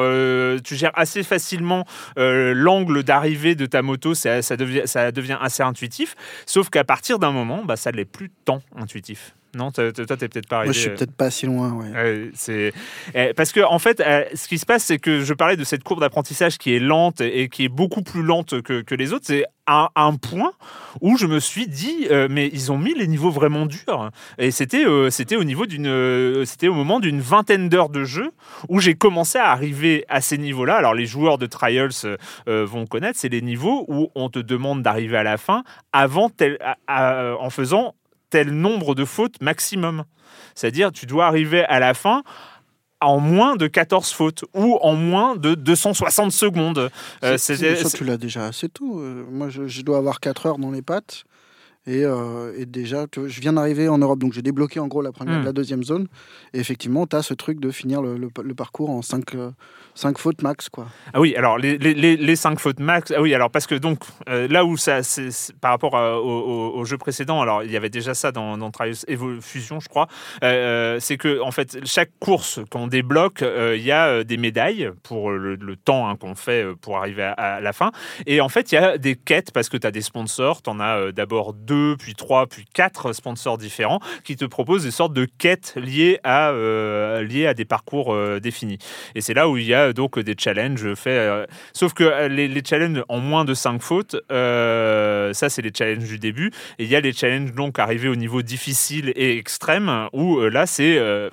tu gères assez facilement l'angle d'arrivée de ta moto. Ça, ça, devient, ça devient assez intuitif. Sauf qu'à partir d'un moment, bah, ça ne l'est plus tant intuitif. Non, toi, t'es peut-être pas arrivé. Moi, je suis euh, peut-être pas si loin. Ouais. C'est eh, parce que en fait, euh, ce qui se passe, c'est que je parlais de cette courbe d'apprentissage qui est lente et qui est beaucoup plus lente que, que les autres. C'est à un point où je me suis dit, euh, mais ils ont mis les niveaux vraiment durs. Et c'était euh, c'était au niveau d'une, euh, c'était au moment d'une vingtaine d'heures de jeu où j'ai commencé à arriver à ces niveaux-là. Alors les joueurs de Trials vont connaître, c'est les niveaux où on te demande d'arriver à la fin avant tel, à- à- en faisant tel nombre de fautes maximum. C'est-à-dire, tu dois arriver à la fin en moins de 14 fautes ou en moins de 260 secondes. Euh, ça, tu l'as déjà assez tôt. Euh, Moi, je, je dois avoir 4 heures dans les pattes. Et, euh, et déjà, tu vois, je viens d'arriver en Europe, donc j'ai débloqué en gros la première Mm. et la deuxième zone. Et effectivement, tu as ce truc de finir le, le- le parcours en 5 fautes max. Quoi. Ah oui, alors les, les, les, cinq fautes max. Ah oui, alors parce que donc euh, là où ça, c'est, c'est- par rapport à- au, au- au jeu précédent, alors il y avait déjà ça dans, dans Trials Fusion, je crois. euh, c'est que en fait chaque course qu'on débloque, euh, il y a euh, des médailles pour le, le temps hein, qu'on fait euh, pour arriver à, à la fin. Et en fait, il y a des quêtes parce que tu as des sponsors. Tu en as euh, d'abord deux, puis trois, puis quatre sponsors différents qui te proposent des sortes de quêtes liées à, euh, liées à des parcours euh, définis. Et c'est là où il y a donc des challenges faits. euh, sauf que euh, les, challenges en moins de 5 fautes, euh, ça c'est les challenges du début. Et il y a les challenges donc arrivés au niveau difficile et extrême où euh, là c'est euh,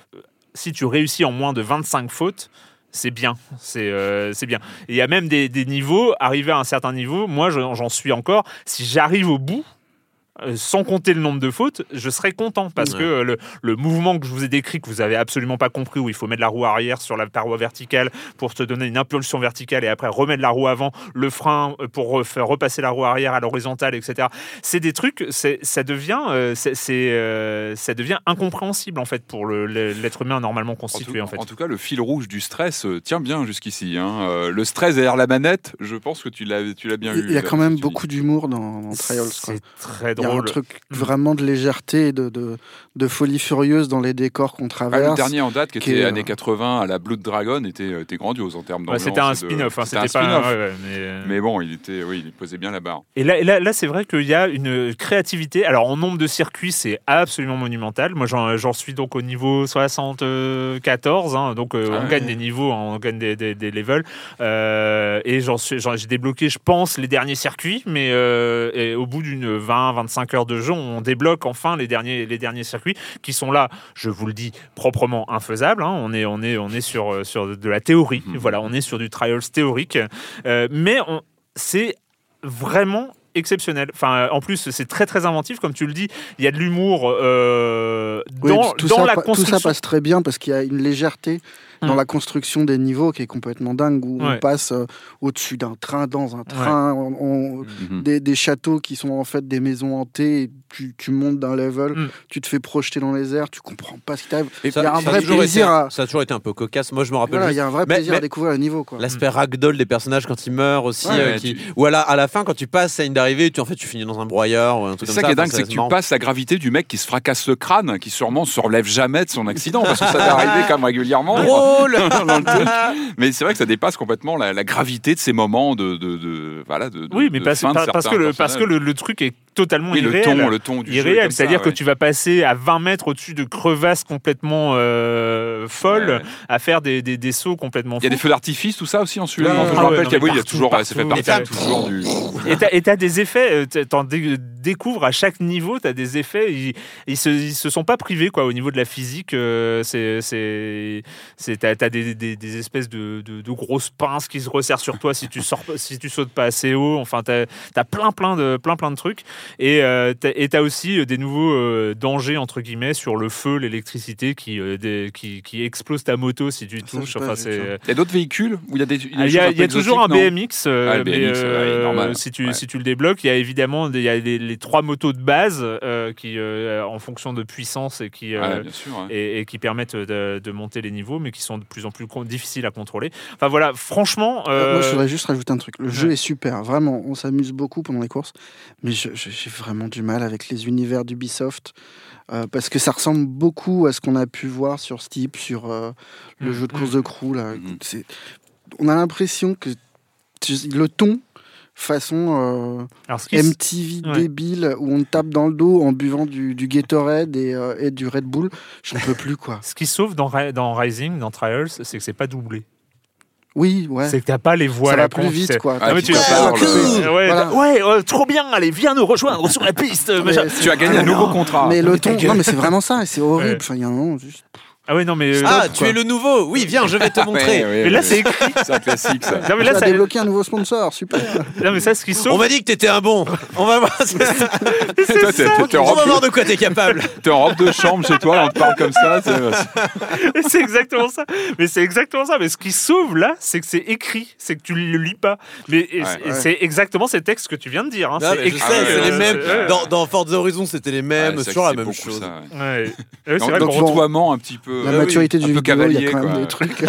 si tu réussis en moins de 25 fautes. C'est bien, c'est euh, bien. Il y a même des, des niveaux, arrivé à un certain niveau, moi j'en suis encore, si j'arrive au bout, euh, sans compter le nombre de fautes, je serais content parce Ouais. que euh, le, le mouvement que je vous ai décrit, que vous avez absolument pas compris, où il faut mettre la roue arrière sur la paroi verticale pour te donner une impulsion verticale et après remettre la roue avant, le frein euh, pour re- faire repasser la roue arrière à l'horizontale, etc. C'est des trucs, ça devient, euh, c'est- euh, ça devient incompréhensible en fait pour l'être humain normalement En tout, constitué en fait. en tout cas, le fil rouge du stress euh, tient bien jusqu'ici. hein. Euh, le stress derrière la manette, je pense que tu l'as, tu l'as bien Il eu. il y a quand même beaucoup d'humour dans, dans Trials. C'est très Il y a un truc Mm. vraiment de légèreté et de, de, de folie furieuse dans les décors qu'on Ah, traverse. le dernier en date, qui qui était est, euh, années 80 à la Blood Dragon, était, euh, était grandiose en termes Ouais, d'ambiance. c'était un spin-off, hein, c'était un pas. spin-off. ouais, ouais, mais, euh, Mais bon, il était, oui, il posait bien la barre. Et là, là, là, c'est vrai qu'il y a une créativité. Alors, en nombre de circuits, c'est absolument monumental. Moi, j'en suis donc au niveau 74. hein, donc, euh, Ah on ouais. gagne des niveaux, hein, on gagne des, des- des levels. Euh, et j'en suis- j'en- j'ai débloqué, je pense, les derniers circuits. Mais euh, et au bout d'une 20-25 heures de jeu, on débloque enfin les derniers, les derniers circuits qui sont là, je vous le dis, proprement infaisables. hein. On, est, on, est, on est sur, euh, sur de la théorie. Mhm. Voilà, on est sur du trials théorique. Euh, mais c'est vraiment exceptionnel. Enfin, en plus, c'est très très inventif, comme tu le dis. Il y a de l'humour euh, Oui, dans, tout, dans ça, la pa- tout construction. ça passe très bien parce qu'il y a une légèreté dans la construction des niveaux qui est complètement dingue, où Ouais. on passe euh, au-dessus d'un train, dans un train, on- on- Mhm. des, des châteaux qui sont en fait des maisons hantées, tu, tu montes d'un level, Mm. tu te fais projeter dans les airs, tu comprends pas ce qui t'arrive. Il y a un ça, vrai a toujours plaisir été, à- ça a toujours été un peu cocasse. Moi, je me rappelle Voilà, il y a un vrai Mais- plaisir mais- à découvrir le niveau. L'aspect ragdoll des personnages quand ils meurent aussi. Ouais, euh, ouais, qui- tu- Ou à la, à la fin, quand tu passes à une d'arrivée, tu, en fait, tu finis dans un broyeur ou un C'est truc ça comme ça. qui est dingue, c'est que tu passes la gravité du mec qui se fracasse le crâne, qui sûrement se relève jamais de son accident, parce que ça arriver quand même régulièrement. Drôle. [laughs] Mais c'est vrai que ça dépasse complètement la, la gravité de ces moments de, de, de- voilà de, Oui, mais parce, que, le, parce que le, truc est totalement irréel. Ton, le ton du irréel, c'est-à-dire que tu vas passer à 20 mètres au-dessus de crevasses complètement euh, folles, Ouais, à faire des, des, des sauts complètement Il y a des feux d'artifices, tout ça aussi en celui-là. Ouais, je rappelle qu'il y a, toujours, ça fait partie Et t'as- toujours du. Et t'as- Et tu as des effets, euh, t'en découvres à chaque niveau, tu as des effets, ils, ils, se, ils se sont pas privés quoi, au niveau de la physique. euh, c'est c'est c'est- t'as as des, des, des espèces de, de, de grosses pinces qui se resserrent sur toi si tu, sors, pas- si tu sautes pas assez haut. Enfin, tu as, plein, plein, de, plein, plein de trucs. Et euh, tu as aussi euh, des nouveaux euh, dangers, entre guillemets, sur le feu, l'électricité qui, euh, des- qui, qui explose ta moto si tu touches. Enfin, c'est. Il y a d'autres véhicules où il y a des. Ah, Il y a, a toujours un BMX, euh, Ah, le mais, BMX, ouais, normal. si, tu, Ouais. si tu le débloques, il y a évidemment des- il y a les, les trois motos de base euh, qui, euh, en fonction de puissance et qui, euh, Ouais, bien sûr. ouais. et, et qui permettent de, de monter les niveaux, mais qui sont de plus en plus difficiles à contrôler. Enfin voilà, franchement, euh, Moi, je voudrais juste rajouter un truc. Le jeu est super, vraiment. On s'amuse beaucoup pendant les courses, mais j'ai vraiment du mal avec les univers d'Ubisoft euh, parce que ça ressemble beaucoup à ce qu'on a pu voir sur Steep, sur euh, le Mhm. jeu de course de crew. Là. C'est- On a l'impression que le ton façon euh, alors MTV Ouais. débile où on te tape dans le dos en buvant du, du Gatorade et, euh, et du Red Bull, j'en peux plus quoi. [laughs] ce qui sauve dans, dans Rising, dans Trials, c'est que c'est pas doublé. Oui, ouais. C'est que t'as pas les voix ça à la va plus vite quoi. Ah, mais tu pas le- Ouais, Voilà. ouais, euh, trop bien, allez, viens nous rejoindre sur la piste. [laughs] Tu as gagné un [laughs] nouveau contrat. Mais le ton, non mais c'est vraiment ça, et c'est horrible. Ouais. Enfin, il y a un moment, juste- Ah ouais, non, mais. euh, Ah, tu quoi. es le nouveau Oui, viens, je vais te [laughs] montrer. Ouais, ouais, Mais là, ouais. c'est écrit. [laughs] C'est un classique, ça. Non, mais Tu là, as ça... débloqué un nouveau sponsor, super. non, mais ça, ce qui On sauve. m'a dit que t'étais un bon. On va voir. [laughs] Toi, On va voir de quoi t'es capable. t'es en robe de chambre chez toi, on te parle comme ça. c'est- exactement ça. Mais c'est exactement ça. Mais ce qui sauve là, c'est que c'est écrit, c'est que tu le lis pas. Mais Ouais. c'est- exactement ces textes que tu viens de dire. hein. C'est écrit, c'est les mêmes. c'est- ouais. Dans, Forza Horizon, c'était les mêmes. C'est toujours la même chose. ouais. C'est vrai un petit peu. La euh, maturité du vidéo, il y a cavalier, quand même quoi. des trucs. [laughs]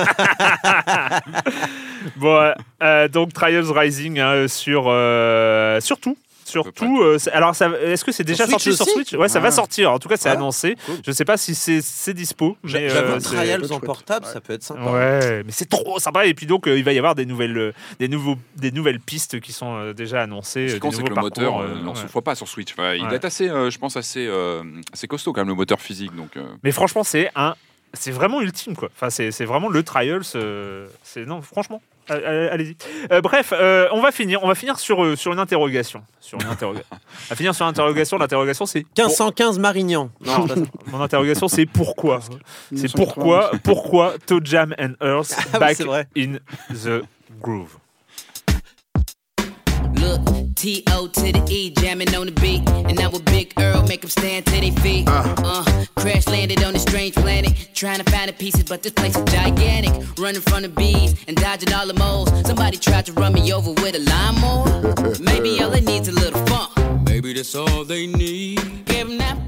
Bon, euh, donc Trials Rising hein, sur euh, surtout. Surtout, euh, c'est- alors est-ce que c'est déjà Switch sorti sur Switch? Ouais, ça va Ah. sortir. En tout cas, c'est Ah, annoncé. cool. Je sais pas si c'est c'est dispo. Mais J'avoue, euh, c'est- Trials en portable, ça peut être sympa. Ouais, mais c'est trop sympa. Et puis donc, euh, il va y avoir des nouvelles, euh, des nouveaux, des nouvelles pistes qui sont euh, déjà annoncées. Ce euh, qu'on sait que le moteur parcours, euh, euh, n'en ouais. souffre pas sur Switch. Enfin, il Ouais. être assez, euh, je pense, assez, euh, assez costaud quand même le moteur physique. Donc, euh, Mais franchement, c'est un, c'est vraiment ultime quoi. Enfin, c'est c'est vraiment le Trials. euh, c'est non, franchement. Allez-y. Euh, bref, euh, on va finir. On va finir sur euh, sur une interrogation. Sur une va [laughs] finir sur une interrogation. L'interrogation, c'est 1515 Marignan. Non, mon interrogation, c'est pourquoi. C'est 1990. pourquoi, pourquoi Toe Jam and Earth Ah back in the groove. Look, T-O to the E, jamming on the beat. And now with Big Earl, make them stand to their feet. Uh, uh, crash landed on a strange planet. Trying to find the pieces, but this place is gigantic. Running from the bees and dodging all the moles. Somebody tried to run me over with a lawnmower. Maybe all they need's a little funk. Maybe that's all they need. Give Give 'em that funk.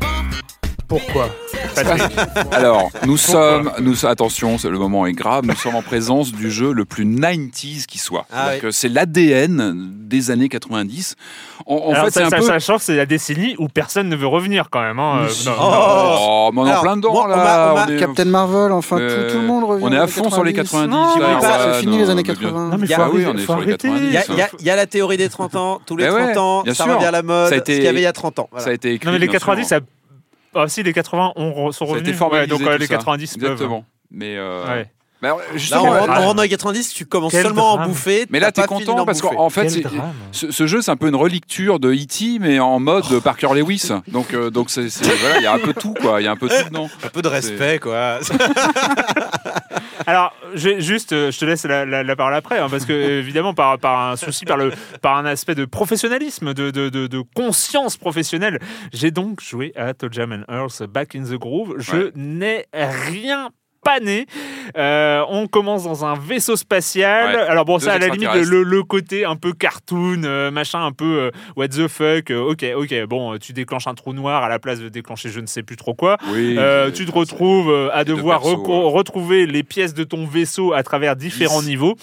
Pourquoi [laughs] Alors, nous sommes, nous, attention, le moment est grave, nous sommes en présence du jeu le plus 90s qui soit. Ah que C'est l'ADN des années 90. En, en Alors, fait, c'est ça, un ça- peu. sachant que c'est la décennie où personne ne veut revenir quand même. hein, euh, non, non. Oh, mais on est en plein dedans bon, on là. on m'a- on est- Captain Marvel, enfin, Euh, tout, tout le monde revient. on est à fond sur les 90. Non, Oui, mais pas- c'est fini non, les années mais bien- 80. Non, mais Il y a- faut Ah oui, on est sur les arrêter. 90. Il y, a, il y a- a la théorie des 30 ans. Tous les Eh 30 ouais, ans, ça revient à la mode. Ça a été- Ce qu'il y avait il y a 30 ans. Ça a été écrit. Non, mais les bien 90, sûr. ça. Ah, si, les 80 ont, re- sont revenus. formalisé. Ouais, donc euh, les ça. 90 peuvent. Exactement. Mais euh, Ouais. bah, alors, Là, justement, on rentre, drame. on rentre dans les 90, tu commences Quel seulement à en bouffer. mais là, t'es content parce qu'en fait, ce, ce jeu, c'est un peu une relecture de E.T., mais en mode Oh. Parker Lewis. Donc, euh, donc c'est- voilà, il y a un peu tout, quoi. Il y a un peu tout [laughs] dedans. Un peu de respect, quoi. [laughs] Alors, je, juste, euh, je te laisse la, la- la parole après, hein, parce que [laughs] évidemment, par, par un souci, par, le, par un aspect de professionnalisme, de, de, de- de conscience professionnelle, j'ai donc joué à Toe Jam and Earth Back in the Groove. Je Ouais. n'ai rien pané. Euh, on commence dans un vaisseau spatial. Ouais. Alors bon, ça à la limite le, le- côté un peu cartoon, euh, machin, un peu euh, what the fuck. ok, ok, bon, tu déclenches un trou noir à la place de déclencher je ne sais plus trop quoi. Oui. Tu te retrouves à de devoir perso, reco- ouais. retrouver les pièces de ton vaisseau à travers différents Dix. niveaux.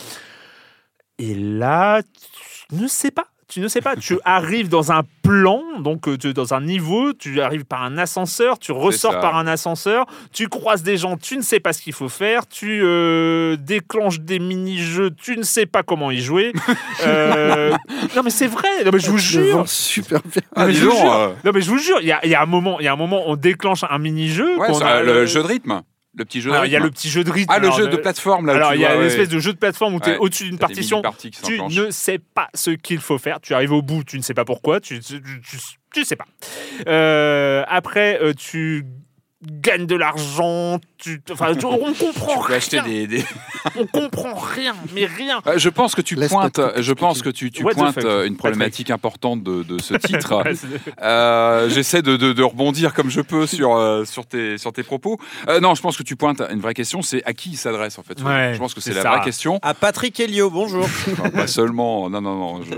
Et là, tu ne sais pas. Tu ne sais pas. Tu [laughs] arrives dans un plan, donc euh, tu- dans un niveau, tu arrives par un ascenseur, tu ressors par un ascenseur, tu croises des gens, tu ne sais pas ce qu'il faut faire, tu euh, déclenches des mini-jeux, tu ne sais pas comment y jouer. [laughs] Euh, non mais c'est vrai, non, mais je vous jure. super bien. Ah, Non, mais dis je vous jure. Non mais je vous jure, il y a, il y a un moment, il y a un moment, on déclenche un mini-jeu. ouais, le jeu de rythme. Le petit jeu de Alors, rythme. il y a le petit jeu de rythme. Ah, le alors, jeu de euh, plateforme, là. Alors, il y a ouais. espèce de jeu de plateforme où tu es Ouais. au-dessus d'une partition. Tu ne sais pas ce qu'il faut faire. Tu arrives au bout, tu ne sais pas pourquoi. Tu tu, tu, tu sais pas. Euh, après, euh, tu gagnes de l'argent. Tu, enfin, tu- on comprend Tu peux acheter rien. des, des- On comprend rien, mais rien. Euh, Je pense que tu Laisse pointes, je pense que tu, tu pointes euh, une problématique importante de, de ce [laughs] titre. Euh, J'essaie de, de- de rebondir comme je peux sur, euh, sur, tes, sur tes propos. Euh, non, je pense que tu pointes une vraie question, c'est à qui il s'adresse en fait. Ouais, je pense que c'est la ça. vraie question. À Patrick Helio, bonjour. [laughs] Enfin, pas seulement. Non, non, non. Je...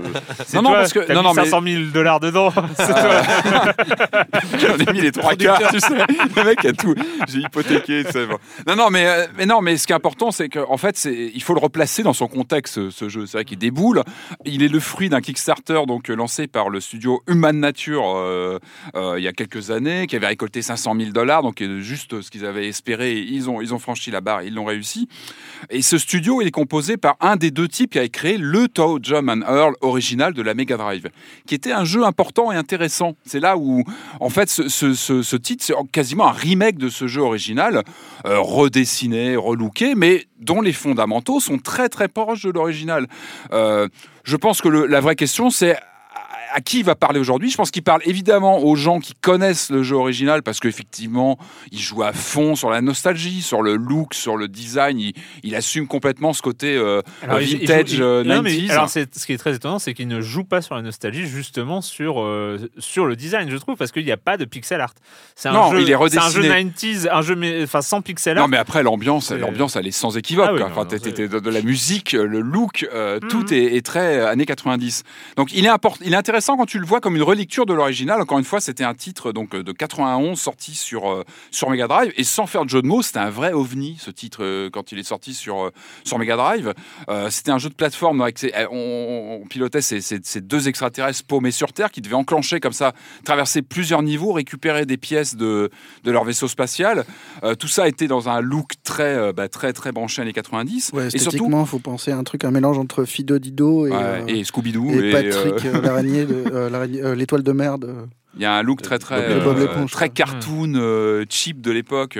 Non, non, toi, parce que non, non, mais 500 000 dollars dedans. [laughs] J'en ai mis les trois quarts. Tu sais, le mec a tout. J'ai hypothéqué. Non, non, mais euh, mais non, mais ce qui est important, c'est qu'en fait, il faut le replacer dans son contexte. Ce, jeu, c'est vrai qu'il déboule. Il est le fruit d'un Kickstarter donc euh, lancé par le studio Human Nature euh, il y a quelques années, qui avait récolté 500 000 dollars, donc juste ce qu'ils avaient espéré. Ils ont franchi la barre, ils l'ont réussi. Et ce studio, il est composé par un des deux types qui avait créé le Toe Jam and Earl original de la Mega Drive, qui était un jeu important et intéressant. C'est là où, en fait, ce titre, c'est quasiment un remake de ce jeu original, euh, redessiné, relooké, mais dont les fondamentaux sont très très proches de l'original. Euh, je pense que la vraie question, c'est à qui il va parler aujourd'hui? Je pense qu'il parle évidemment aux gens qui connaissent le jeu original parce qu'effectivement, il joue à fond sur la nostalgie, sur le look, sur le design. Il, il assume complètement ce côté euh, Alors, il vintage joue- il- euh, non, mais 90s. alors, c'est- ce qui est très étonnant, c'est qu'il ne joue pas sur la nostalgie, justement sur, euh, sur le design, je trouve, parce qu'il n'y a pas de pixel art. C'est un Non, jeu, il est c'est un jeu redessiné. 90s, un jeu mais- enfin, sans pixel art. Non, mais après, l'ambiance, l'ambiance, elle est sans équivoque. Ah oui, quoi. non, Enfin, non, t'es- de, de la musique, le look, euh, Mhm. tout est, est très euh, années 90. Donc, il est, import- il est intéressant quand tu le vois comme une relecture de l'original. Encore une fois, c'était un titre donc de 91 sorti sur euh, sur Mega Drive et sans faire de jeu de mots, c'était un vrai ovni ce titre euh, quand il est sorti sur euh, sur Mega Drive. Euh, c'était un jeu de plateforme avec ses- euh, on, on pilotait ces, ces- ces deux extraterrestres paumés sur Terre qui devaient enclencher comme ça, traverser plusieurs niveaux, récupérer des pièces de de leur vaisseau spatial. Euh, tout ça était dans un look très euh, bah, très très branché années 90 Ouais, et surtout faut penser à un truc, un mélange entre Fido Dido et, Ouais, euh, et Scooby-Doo et et, Patrick, euh, euh, l'araignée, [laughs] de- euh, euh, l'étoile de merde. euh. Il y a un look très très euh, très cartoon euh, cheap de l'époque.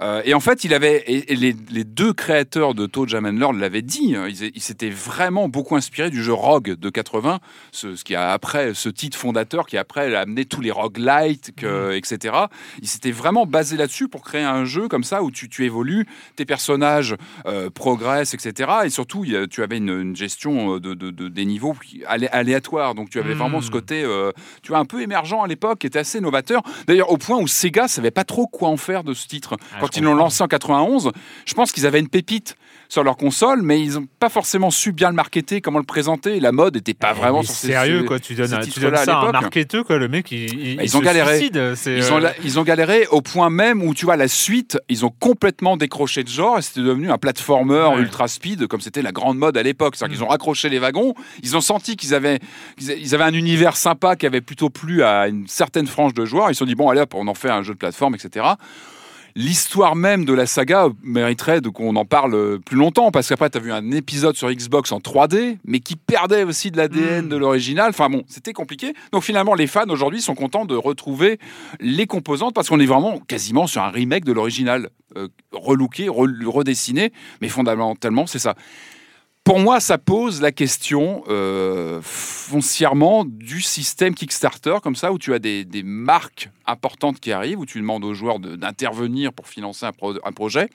Euh, et en fait, il avait et, et les, les deux créateurs de Toe Jam and Lord l'avaient dit. hein, Ils, ils s'étaient vraiment beaucoup inspirés du jeu Rogue de 80, ce, ce qui a après ce titre fondateur qui après a amené tous les roguelites, que, etc. Ils s'étaient vraiment basés là-dessus pour créer un jeu comme ça où tu, tu évolues, tes personnages euh, progressent, etc. Et surtout, il tu avais une, une gestion euh, de, de- de- des niveaux alé- aléatoire. Donc tu avais Mm. vraiment ce côté, euh, tu vois, un peu émergent à l'époque, qui était assez novateur. D'ailleurs, au point où Sega savait pas trop quoi en faire de ce titre. Ah, Quand ils l'ont lancé en 91, je pense qu'ils avaient une pépite sur leur console, mais ils n'ont pas forcément su bien le marketer, comment le présenter. La mode n'était pas Eh, vraiment mais sur sérieux ces- quoi, tu donnes, tu donnes ça à un marketeur quoi, le mec il, il, Bah, ils il ont galéré. suicide, c'est, Ils ont, euh, ils ont galéré au point même où, tu vois, la suite, ils ont complètement décroché de genre et c'était devenu un platformer Ouais. ultra speed, comme c'était la grande mode à l'époque. C'est-à-dire qu'ils ont raccroché les wagons, ils ont senti qu'ils avaient, ils avaient un univers sympa qui avait plutôt plu à une certaine frange de joueurs. Ils se sont dit, bon, allez hop, on en fait un jeu de plateforme, etc. L'histoire même de la saga mériterait de qu'on en parle plus longtemps parce qu'après, tu as vu un épisode sur Xbox en 3D, mais qui perdait aussi de l'ADN Mm. de l'original. Enfin bon, c'était compliqué. Donc finalement, les fans aujourd'hui sont contents de retrouver les composantes parce qu'on est vraiment quasiment sur un remake de l'original, euh, relooké, re- redessiné, mais fondamentalement, c'est ça. Pour moi, ça pose la question euh, foncièrement du système Kickstarter, comme ça, où tu as des, des marques importantes qui arrivent, où tu demandes aux joueurs d'intervenir pour financer un, pro- un projet,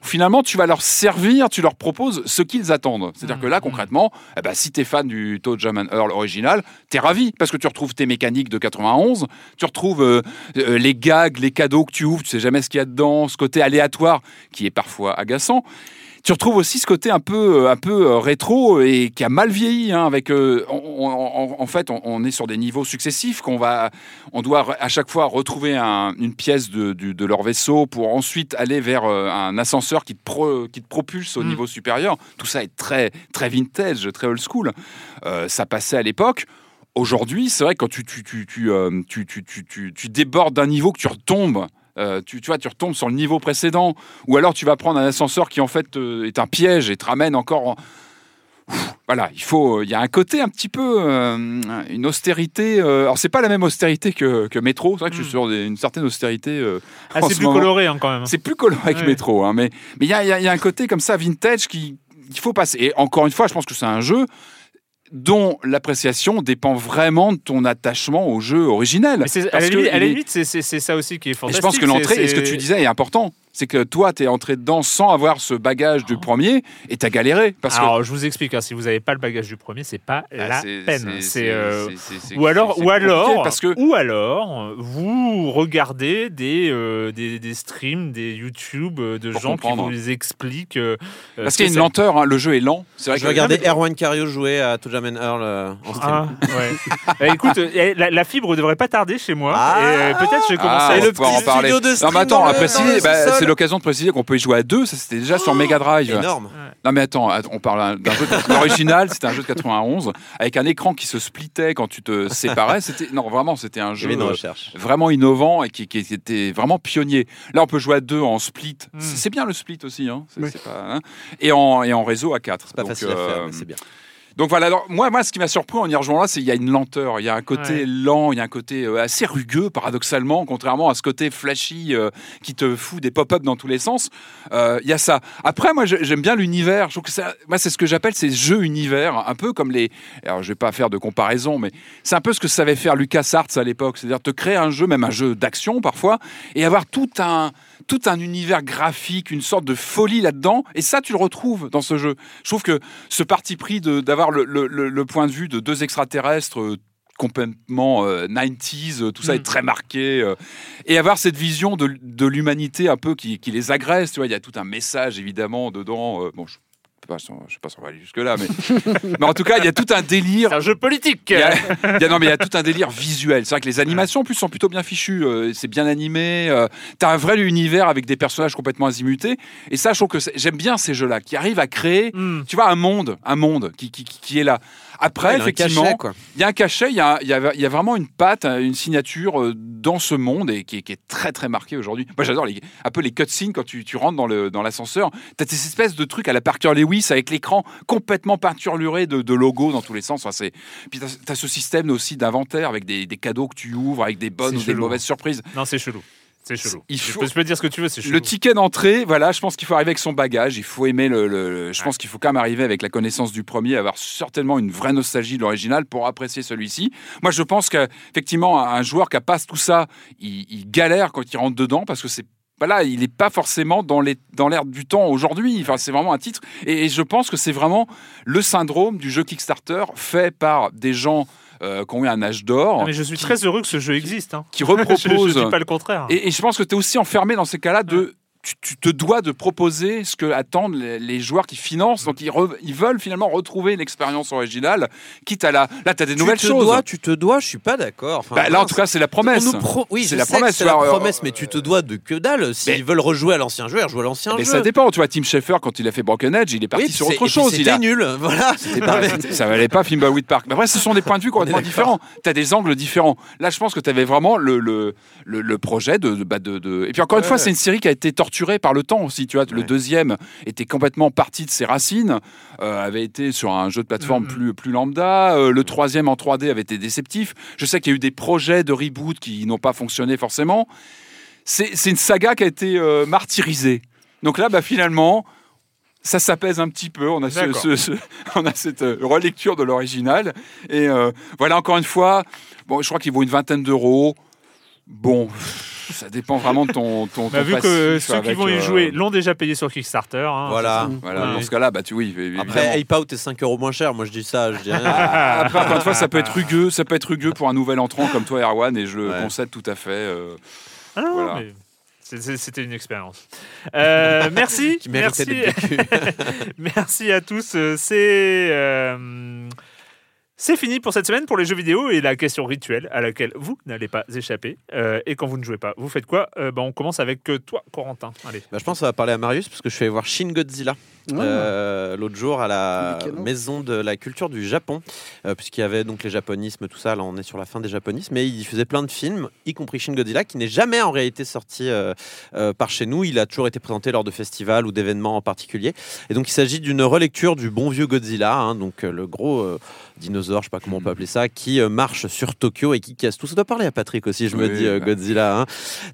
où finalement tu vas leur servir, tu leur proposes ce qu'ils attendent. C'est-à-dire que là, concrètement, eh ben, si tu es fan du Toad Jam and Earl original, tu es ravi, parce que tu retrouves tes mécaniques de 91, tu retrouves euh, euh, les gags, les cadeaux que tu ouvres, tu sais jamais ce qu'il y a dedans, ce côté aléatoire qui est parfois agaçant. Tu retrouves aussi ce côté un peu, un peu euh, rétro et qui a mal vieilli. hein, avec, euh, on- on- on- en fait, on, on est sur des niveaux successifs qu'on va, on doit à chaque fois retrouver un- une pièce de, leur vaisseau pour ensuite aller vers euh, un ascenseur qui te, pro- qui te propulse au Mm. niveau supérieur. Tout ça est très, très vintage, très old school. Euh, ça passait à l'époque. Aujourd'hui, c'est vrai que quand tu, tu, tu, tu, euh, tu, tu, tu, tu- tu débordes d'un niveau que tu retombes. Euh, tu, tu vois, tu retombes sur le niveau précédent, ou alors tu vas prendre un ascenseur qui en fait euh, est un piège et te ramène encore. en- Ouf, voilà, il faut, il y a un côté un petit peu, euh, une austérité. euh, alors c'est pas la même austérité que, que Métro. C'est vrai que je suis Mm. sur des- une certaine austérité. euh, Ah, c'est ce plus moment. coloré hein, quand même. C'est plus coloré que. Métro, hein, mais mais il y a, y a un côté comme ça vintage qui il faut passer. Et encore une fois, je pense que c'est un jeu dont l'appréciation dépend vraiment de ton attachement au jeu originel. Mais c'est- à Parce la limite, à il la est- limite, c'est- ça aussi qui est et fantastique. je pense que l'entrée, et ce que tu disais est important, c'est que toi, tu es entré dedans sans avoir ce bagage du premier et tu as galéré. Parce que Alors, je vous explique, hein, si vous n'avez pas le bagage du premier, c'est pas Ah, la peine. c'est- euh, ou alors, ou alors, parce que ou alors, vous regardez des, euh, des, des streams, des YouTube euh, de Pour gens comprendre. qui vous expliquent. euh, parce ce qu'il y a une lenteur, hein, le jeu est lent. C'est vrai Je que vais regarder Erwan Cario jouer à Toe Jam and Earl euh, en stream. Ah, ouais. Eh, écoute, [laughs] eh, la, la fibre devrait pas tarder chez moi. Ah. et peut-être je vais commencer Ah, à on le va pouvoir petit en parler. studio de non, mais attends, dans à c'est l'occasion de préciser qu'on peut y jouer à deux. Ça, c'était déjà sur Mega Drive. Énorme. Non, mais attends, att- on parle d'un jeu. L'original, c'était un jeu de 91 avec un écran qui se splitait quand tu te séparais. C'était non, vraiment, c'était un jeu euh, vraiment innovant et qui, qui était vraiment pionnier. Là, on peut jouer à deux en split. Mm. C'est bien le split aussi. Hein. Oui. pas, hein. et, en, et en réseau à quatre. C'est pas Donc, facile à euh, faire, mais c'est bien. Donc voilà, alors, moi, moi, ce qui m'a surpris en y rejoignant là, c'est qu'il y a une lenteur, il y a un côté Ouais. lent, il y a un côté euh, assez rugueux, paradoxalement, contrairement à ce côté flashy euh, qui te fout des pop-up dans tous les sens. Euh, Il y a ça. Après, moi, j'aime bien l'univers. Je trouve que ça, moi, c'est ce que j'appelle ces jeux univers, un peu comme les. Alors, je vais pas faire de comparaison, mais c'est un peu ce que savait faire LucasArts à l'époque, c'est-à-dire te créer un jeu, même un jeu d'action parfois, et avoir tout un tout un univers graphique, une sorte de folie là-dedans, et ça, tu le retrouves dans ce jeu. Je trouve que ce parti pris d'avoir le, le- point de vue de deux extraterrestres euh, complètement euh, 90s, euh, tout ça Mm. est très marqué, euh, et avoir cette vision de, de l'humanité un peu qui, qui les agresse, tu vois, il y a tout un message évidemment dedans. euh, bon, je ne sais pas si on va aller jusque-là, mais, [laughs] mais en tout cas, il y a tout un délire C'est un jeu politique. il y, a, il y a- non, mais il y a tout un délire visuel. C'est vrai que les animations, en plus, sont plutôt bien fichues. euh, c'est bien animé. euh, T'as un vrai univers avec des personnages complètement azimutés. Et ça, je trouve que j'aime bien ces jeux-là qui arrivent à créer, Hmm. tu vois, un monde, un monde qui, qui, qui- qui est là. Après, effectivement, il y a un cachet, il y a, il y a- il y a vraiment une patte, une signature euh, dans ce monde et qui est, qui est très très marquée aujourd'hui. Moi j'adore les, un peu les cutscenes quand tu, tu rentres dans le- dans l'ascenseur. tu as ces espèces de trucs à la Parker Lewis avec l'écran complètement peinturluré de, de logos dans tous les sens. Enfin, c'est- Puis tu as, ce système aussi d'inventaire avec des, des cadeaux que tu ouvres, avec des bonnes C'est ou des chelou. mauvaises surprises. Non, c'est chelou. C'est chelou. Il Je peux- Je peux dire ce que tu veux, c'est chelou. Le ticket d'entrée, voilà, je pense qu'il faut arriver avec son bagage. Il faut aimer le. je Ouais. pense qu'il faut quand même arriver avec la connaissance du premier, avoir certainement une vraie nostalgie de l'original pour apprécier celui-ci. Moi, je pense qu'effectivement, un joueur qui a pas tout ça, il, il galère quand il rentre dedans parce que c'est. Voilà, il n'est pas forcément dans l'air du temps aujourd'hui. Enfin, c'est vraiment un titre. Et, et je pense que c'est vraiment le syndrome du jeu Kickstarter fait par des gens euh, qui ont eu un âge d'or. Ah, mais je suis qui- très heureux que ce jeu existe. hein. qui [laughs] je, repropose. je dis pas le contraire. Et, et je pense que tu es aussi enfermé dans ces cas-là de. Tu, tu te dois de proposer ce que attendent les, les joueurs qui financent. Donc, ils, re- ils veulent finalement retrouver l'expérience originale, quitte à la. Là, tu as des nouvelles tu te choses. Dois, tu te dois, je suis pas d'accord. Enfin, Bah, là, en tout cas, c'est la promesse. Pro- Oui, C'est la promesse, C'est tu la vois, promesse, euh, mais tu te dois de que dalle. S'ils mais- veulent rejouer à l'ancien jeu, ils rejouent à l'ancien Mais jeu. ça dépend. Tu vois, Tim Schafer, quand il a fait Broken Edge, il est parti Oui, sur autre chose. Il C'était a, nul, [laughs] voilà. Pas- ça valait pas Thimbleweed Park. Mais après, ce sont des points de vue [laughs] complètement différents. Tu as des angles différents. Là, je pense que tu avais vraiment le, le, le, le projet de, de, bah, de, de- Et puis encore une fois, c'est une série qui a été torturée par le temps aussi. Tu vois, le deuxième était complètement parti de ses racines, euh, avait été sur un jeu de plateforme Mhm. plus, plus lambda. Euh, le troisième en 3D avait été déceptif. Je sais qu'il y a eu des projets de reboot qui n'ont pas fonctionné forcément. C'est c'est une saga qui a été euh, martyrisée. Donc là, bah, finalement, ça s'apaise un petit peu. On a, ce- D'accord. ce- ce- [laughs] on a cette euh, relecture de l'original. Et euh, voilà, encore une fois, bon, je crois qu'il vaut une vingtaine d'euros. Bon, ça dépend vraiment de ton, ton, Bah, ton vu que ceux qui vont y euh, jouer l'ont déjà payé sur Kickstarter. hein, Voilà. Voilà, Ouais. dans ce cas-là, bah, tu, oui, évidemment. Après, Ape Out est 5 euros moins cher. Moi, je dis ça, je dis rien. Après, encore une fois, ça peut être rugueux, ça peut être rugueux pour un nouvel entrant comme toi, Erwan, et je le Ouais. concède tout à fait. euh, Ah non, Voilà. mais C'était une expérience. Euh, [laughs] merci. Merci. [laughs] merci à tous. Euh, C'est euh, c'est fini pour cette semaine pour les jeux vidéo et la question rituelle à laquelle vous n'allez pas échapper. Euh, et quand vous ne jouez pas, vous faites quoi? Euh, bah, On commence avec euh, toi, Corentin. Allez. Bah, je pense qu'on va parler à Marius parce que je suis allé voir Shin Godzilla Ouais. euh, l'autre jour à la Mikeno. maison de la culture du Japon, euh, puisqu'il y avait donc les japonismes, tout ça. Là, on est sur la fin des japonismes, mais il diffusait plein de films, y compris Shin Godzilla, qui n'est jamais en réalité sorti euh, euh, par chez nous. Il a toujours été présenté lors de festivals ou d'événements en particulier. Et donc, il s'agit d'une relecture du bon vieux Godzilla, hein, donc euh, le gros euh, dinosaure, je sais pas comment on peut appeler ça, qui marche sur Tokyo et qui casse tout. Ça doit parler à Patrick aussi, je me dis, euh, bah. Godzilla. hein.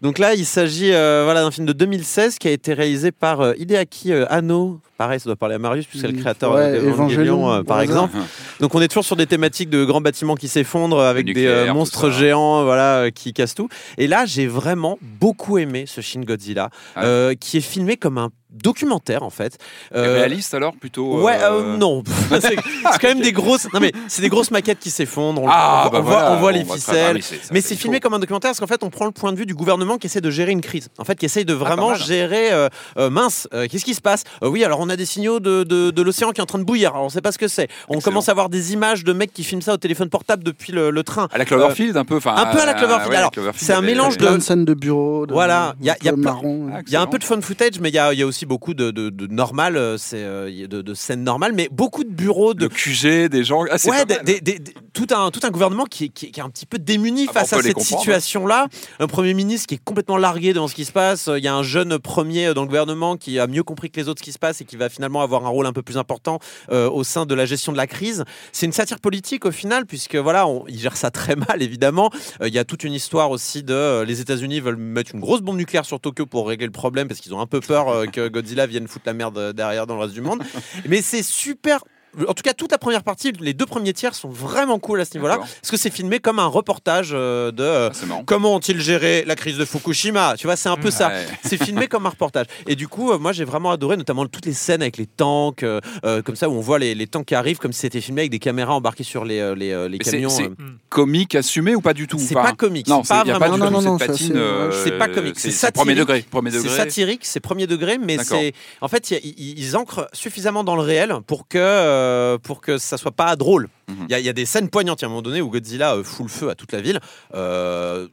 Donc là, il s'agit euh, voilà, d'un film de 2016 qui a été réalisé par euh, Hideaki euh, Anno. Pareil, ça doit parler à Marius, puisque c'est le Mm, créateur ouais, d'Evangelion, Evangelion, euh, par exemple. Donc on est toujours sur des thématiques de grands bâtiments qui s'effondrent avec des euh, monstres ça. géants voilà, euh, qui cassent tout. Et là, j'ai vraiment beaucoup aimé ce Shin Godzilla, Ah. euh, qui est filmé comme un documentaire en fait. Euh, réaliste alors plutôt Ouais, euh, euh, non. [laughs] [laughs] c'est quand même des grosses. Non mais c'est des grosses maquettes qui s'effondrent. On, Ah, on voit- bah on voit, voilà, on voit bon, les ficelles. Mais c'est il filmé comme un documentaire parce qu'en fait, on prend le point de vue du gouvernement qui essaie de gérer une crise. En fait, qui essaye de vraiment mal. gérer. euh, euh, mince, euh, qu'est-ce qui se passe? Euh, Oui, alors on a des signaux de, de, de l'océan qui est en train de bouillir. Alors on sait pas ce que c'est. On Excellent. commence à avoir des images de mecs qui filment ça au téléphone portable depuis le, le train. À la Cloverfield, un peu. enfin, un peu à la euh, Cloverfield. ouais, Alors, c'est un mélange Plein de- de scènes de bureau. De, Voilà, il y a- il y a de plein- marron. Ah, Il y a un peu de fun footage, mais il y a, il y a aussi aussi beaucoup de, de, de normal, euh, c'est euh, de, de scènes normales, mais beaucoup de bureaux de Le QG, des gens. Ah, Ouais, pas mal. des- des- des- tout, un, tout un gouvernement qui est, qui est- qui est un petit peu démuni Ah bah, face à cette comprendre. situation-là. Un Premier ministre qui est complètement largué devant ce qui se passe. Il y a un jeune premier dans le gouvernement qui a mieux compris que les autres ce qui se passe et qui va finalement avoir un rôle un peu plus important euh, au sein de la gestion de la crise. C'est une satire politique au final, puisque voilà, on, il gère ça très mal évidemment. Euh, Il y a toute une histoire aussi de euh, les États-Unis veulent mettre une grosse bombe nucléaire sur Tokyo pour régler le problème parce qu'ils ont un peu peur euh, que Godzilla vienne foutre la merde derrière dans le reste du monde. Mais c'est super. En tout cas, toute la première partie, les deux premiers tiers sont vraiment cool à ce niveau-là, parce que c'est filmé comme un reportage euh, de euh, Ah, comment ont-ils géré la crise de Fukushima. Tu vois, c'est un peu ça. Ouais. C'est filmé comme un reportage. Et du coup, euh, moi, j'ai vraiment adoré, notamment toutes les scènes avec les tanks, euh, euh, comme ça, où on voit les, les tanks qui arrivent, comme si c'était filmé avec des caméras embarquées sur les, euh, euh, camions. c'est euh. comique assumé ou pas du tout C'est pas comique, Non, c'est pas vraiment- Non, non, non, c'est patine. assez- C'est pas comique, c'est c'est premier degré. Premier C'est satirique, c'est premier degré, mais c'est en fait ils, ils ancrent suffisamment dans le réel pour que euh, pour que ça soit pas drôle. Il Mhm. y, a- il y a des scènes poignantes. A un moment donné où Godzilla euh, fout le feu à toute la ville. Euh,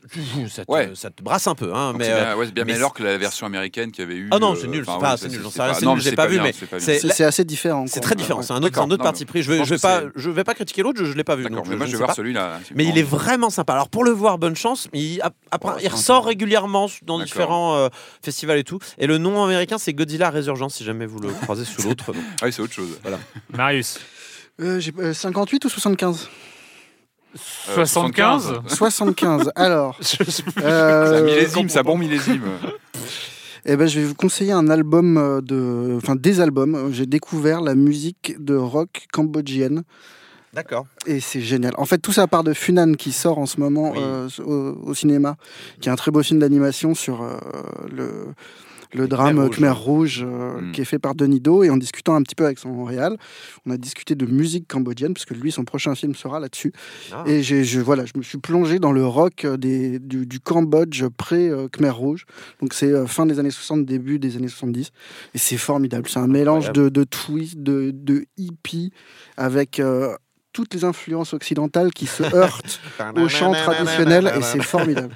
ça, te, Ouais. ça te brasse un peu, hein, mais c'est euh, bien, ouais, c'est bien mais meilleur que la version américaine qui avait eu. Ah non, c'est nul, enfin, c'est ouais, c'est nul, j'en sais pas- rien, c'est non, nul, mais j'ai pas vu, bien, mais c'est bien. assez différent. c'est très différent. Ouais. C'est un autre, parti pris. Je je vais, pas, c'est- je vais pas critiquer l'autre. Je, je l'ai pas vu. D'accord, donc mais je- moi je je ne vais voir celui-là. Mais il est vraiment sympa. Alors pour le voir, bonne chance. Il, Oh, il ressort régulièrement dans différents festivals et tout. Et le nom américain, c'est Godzilla Résurgence, si jamais vous le croisez sous l'autre. [laughs] Ah oui, c'est autre chose. Marius. Euh, j'ai- euh, 58 ou 75 Euh, 75 75. Alors, Je- je- C'est euh, un millésime, c'est un bon millésime. eh ben, je vais vous conseiller un album euh, de, enfin des albums. J'ai découvert la musique de rock cambodgienne D'accord. et c'est génial. En fait, tout ça part de Funan qui sort en ce moment Oui. euh, au, au cinéma, qui est un très beau film d'animation sur euh, le le drame. Khmer Rouge euh, Mm. qui est fait par Denis Do et en discutant un petit peu avec son réal, on a discuté de musique cambodgienne parce que lui son prochain film sera là-dessus Ah. et je voilà je me suis plongé dans le rock euh, des, du, du Cambodge pré euh, Khmer Rouge donc c'est euh, fin des années 60 début des années 70 et c'est formidable c'est un mélange de, de twist de, de hippie avec euh, toutes les influences occidentales qui se heurtent [laughs] au chant traditionnel et c'est formidable.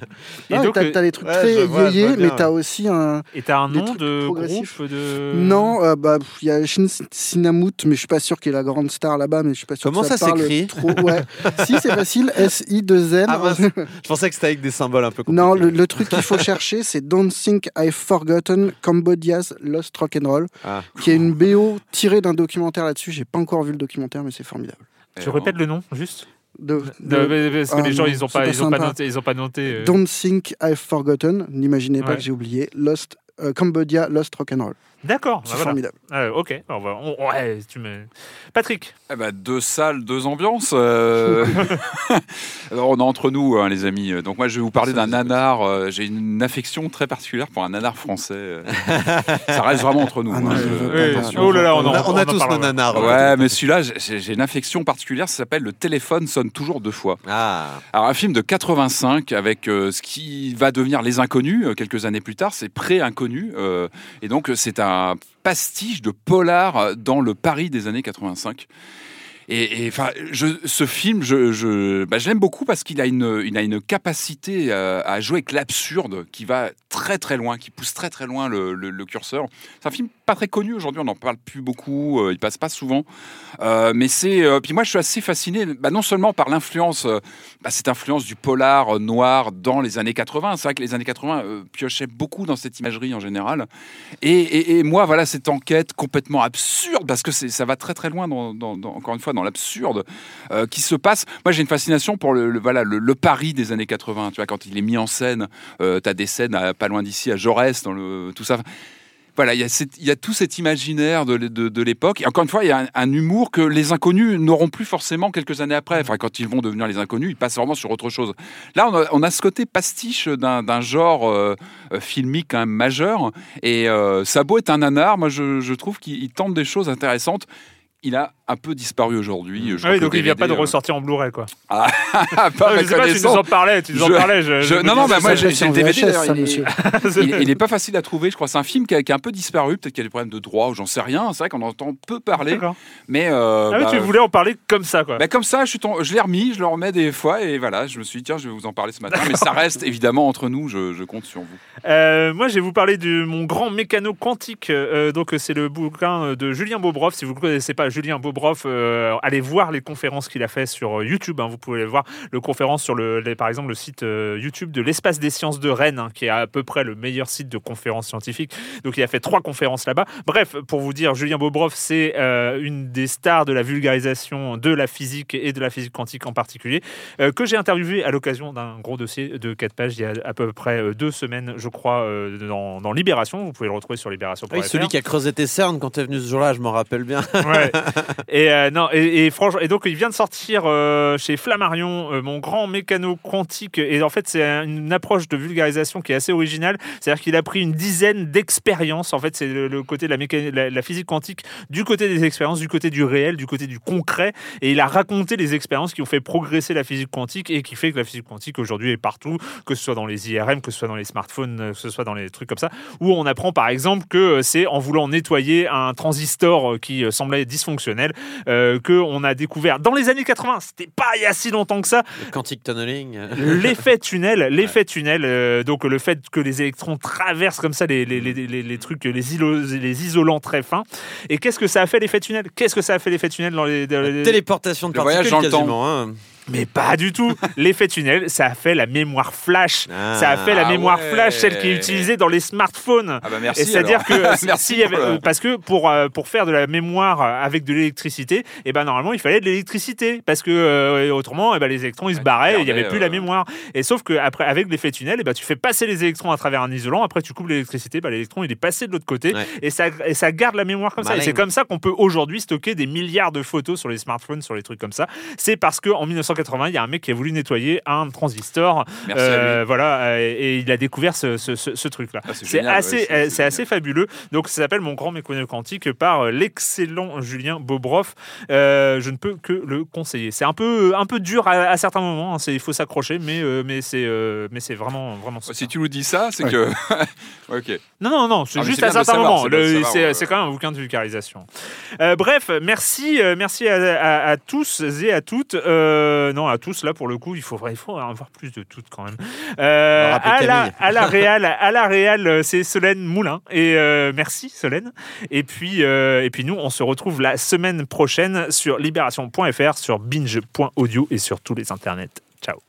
Et Non, donc, t'as, euh, t'as les trucs ouais, très vois, yéyés, mais t'as aussi un. Et t'as un Des nom de groupe de. Non, euh, bah il y a Shin Sinamut, mais je suis pas sûr qu'il est la grande star là-bas, mais je suis pas sûr. Comment que ça parle s'écrit trop. Ouais. [laughs] si c'est facile, S I 2 N. Ah. [laughs] Je pensais que c'était avec des symboles un peu compliqués. non, le, le truc qu'il faut chercher, c'est Don't Think I've Forgotten Cambodia's Lost Rock'n'Roll, Ah. qui est une BO tirée d'un documentaire là-dessus. J'ai pas encore vu le documentaire, mais c'est formidable. Tu répètes le nom, juste De, de- mais- Parce que Ah les gens, non, ils ont c'est pas, pas pas noté. Ils ont pas noté euh, Don't Think I've Forgotten. N'imaginez pas Ouais. que j'ai oublié. Lost euh, Cambodia Lost Rock'n'Roll. D'accord. C'est bah voilà. formidable. Ah, ok. On va, on- ouais, tu me. Patrick. Eh ben, deux salles, deux ambiances. euh. [laughs] Alors, on est entre nous, hein, les amis. Donc, moi, je vais vous parler d'un nanar. euh, J'ai une affection très particulière pour un nanar français. Ça reste vraiment entre nous. Ah hein, je Oui. Oh là là, on a, on a en tous nos nanars. Ouais, mais celui-là, j'ai j'ai une affection particulière. Ça s'appelle Le téléphone sonne toujours deux fois. Ah. Alors, un film de 85 avec euh, ce qui va devenir Les Inconnus euh, quelques années plus tard. C'est pré-inconnu. Euh, et donc, c'est un pastiche de polar dans le Paris des années 85. Et, enfin, ce film, bah, je l'aime beaucoup parce qu'il a une, capacité euh, à jouer avec l'absurde qui va très très loin, qui pousse très très loin le, curseur. C'est un film pas très connu aujourd'hui, on n'en parle plus beaucoup, euh, il passe pas souvent. Euh, mais c'est, euh, puis moi je suis assez fasciné, bah, non seulement par l'influence, euh, bah, cette influence du polar noir dans les années 80. C'est vrai que les années 80 euh, piochaient beaucoup dans cette imagerie en général. Et, moi, voilà, cette enquête complètement absurde, parce que ça va très très loin, encore une fois, l'absurde euh, qui se passe. Moi, j'ai une fascination pour le, voilà, le, le Paris des années 80. Tu vois, quand il est mis en scène, euh, tu as des scènes à- pas loin d'ici, à Jaurès, dans le, tout ça. Voilà, il y, y a tout cet imaginaire de, de- l'époque. Et encore une fois, il y a un, humour que les inconnus n'auront plus forcément quelques années après. Enfin, quand ils vont devenir les inconnus, ils passent vraiment sur autre chose. Là, on a, ce côté pastiche d'un genre euh, euh, filmique quand même majeur. Et euh, Sabo est un nanar. Moi, je, je trouve qu'il il tente des choses intéressantes. Il a un peu disparu aujourd'hui. Ah oui, donc il vient pas de euh, ressortir en Blu-ray, quoi. [laughs] Ah, pas Ah, je sais pas, tu nous en parlais, tu nous en parlais. Je, je- je- non, non, bah, moi j'ai le DVD. D'ailleurs, il, est, monsieur. il, il est pas facile à trouver, je crois. C'est un film qui a, qui a un peu disparu. Peut-être qu'il y a des problèmes de droit ou j'en sais rien. C'est vrai qu'on entend peu parler. Mais, euh, Ah oui, bah, tu voulais en parler comme ça, quoi. bah, comme ça, je, l'ai remis, je le remets des fois et voilà, je me suis dit, tiens, je vais vous en parler ce matin. Mais ça reste évidemment entre nous, je, je compte sur vous. Euh, moi, je vais vous parler de mon grand mécano quantique. Euh, donc, c'est le bouquin de Julien Bobroff. Si vous ne connaissez pas Julien Euh, allez voir les conférences qu'il a fait sur YouTube. hein. Vous pouvez voir le conférence sur le, les- par exemple, le site euh, YouTube de l'espace des sciences de Rennes, hein, qui est à peu près le meilleur site de conférences scientifiques. Donc, il a fait trois conférences là-bas. Bref, pour vous dire, Julien Bobroff, c'est euh, une des stars de la vulgarisation de la physique et de la physique quantique en particulier, euh, que j'ai interviewé à l'occasion d'un gros dossier de 4 pages il y a à peu près euh, deux semaines, je crois, euh, dans, dans Libération. Vous pouvez le retrouver sur libération.fr. Oui, celui qui a creusé tes cernes quand t'es venu ce jour-là, je m'en rappelle bien. Ouais. [laughs] et euh, non et, et franchement et donc il vient de sortir euh, chez Flammarion euh, mon grand mécano quantique. Et en fait c'est un- une approche de vulgarisation qui est assez originale. C'est-à-dire qu'il a pris une dizaine d'expériences. En fait c'est le, côté de la, mécanique, la, physique quantique du côté des expériences du côté du réel du côté du concret. Et il a raconté les expériences qui ont fait progresser la physique quantique et qui fait que la physique quantique aujourd'hui est partout que ce soit dans les IRM que ce soit dans les smartphones euh, que ce soit dans les trucs comme ça. Où on apprend par exemple que euh, c'est en voulant nettoyer un transistor euh, qui semblait dysfonctionnel euh, que on a découvert dans les années 80 c'était pas il y a si longtemps que ça Le quantique tunneling. l'effet [laughs] tunnel l'effet tunnel euh, donc le fait que les électrons traversent comme ça les, les, les, les- les trucs les, îlots- les isolants très fins et qu'est-ce que ça a fait l'effet tunnel? Qu'est-ce que ça a fait l'effet tunnel dans les, dans les- Téléportation de Le voyage particules dans le temps. hein. Mais pas du tout. [laughs] L'effet tunnel, ça a fait la mémoire flash. Ah. ça a fait la Ah mémoire ouais. flash, celle qui est utilisée dans les smartphones. Ah bah merci. Et c'est-à-dire que [laughs] Merci avait- euh, parce que pour euh, pour faire de la mémoire euh, avec de l'électricité, et ben normalement il fallait de l'électricité parce que euh, autrement eh ben, les électrons ils se Ouais, barraient, il y avait plus la mémoire. Et sauf que après avec l'effet tunnel, et ben tu fais passer les électrons à travers un isolant, après tu coupes l'électricité, ben, l'électron il est passé de l'autre côté Ouais. et ça et ça garde la mémoire comme ça. Et c'est comme ça qu'on peut aujourd'hui stocker des milliards de photos sur les smartphones, sur les trucs comme ça. C'est parce que en 1980 il y a un mec qui a voulu nettoyer un transistor Merci à euh, lui. voilà, euh, et il a découvert ce, ce- ce- ce truc-là. Ah, c'est assez, ouais, c'est- c'est c'est assez fabuleux. Donc, ça s'appelle Mon grand mécano quantique par euh, l'excellent Julien Bobroff. Euh, je ne peux que le conseiller. C'est un peu, un peu dur à, à certains moments. hein. Il faut s'accrocher, mais, euh, mais c'est, mais c'est vraiment, vraiment. Si tu nous dis ça, c'est Ouais. que. [laughs] Ok. Non, non, non, c'est Ah, juste à certains savoir, moments. c'est quand même un bouquin de vulgarisation. Bref, merci, merci à, à- à tous et à toutes. Euh, non, à tous, là, pour le coup, il faut, il faut en avoir plus de toutes quand même. Euh, à, la, à la [laughs] à euh, c'est Solène Moulin. Et euh, merci, Solène. Et puis, euh, et puis, nous, on se retrouve la semaine prochaine sur libération.fr, sur binge.audio et sur tous les internets. Ciao.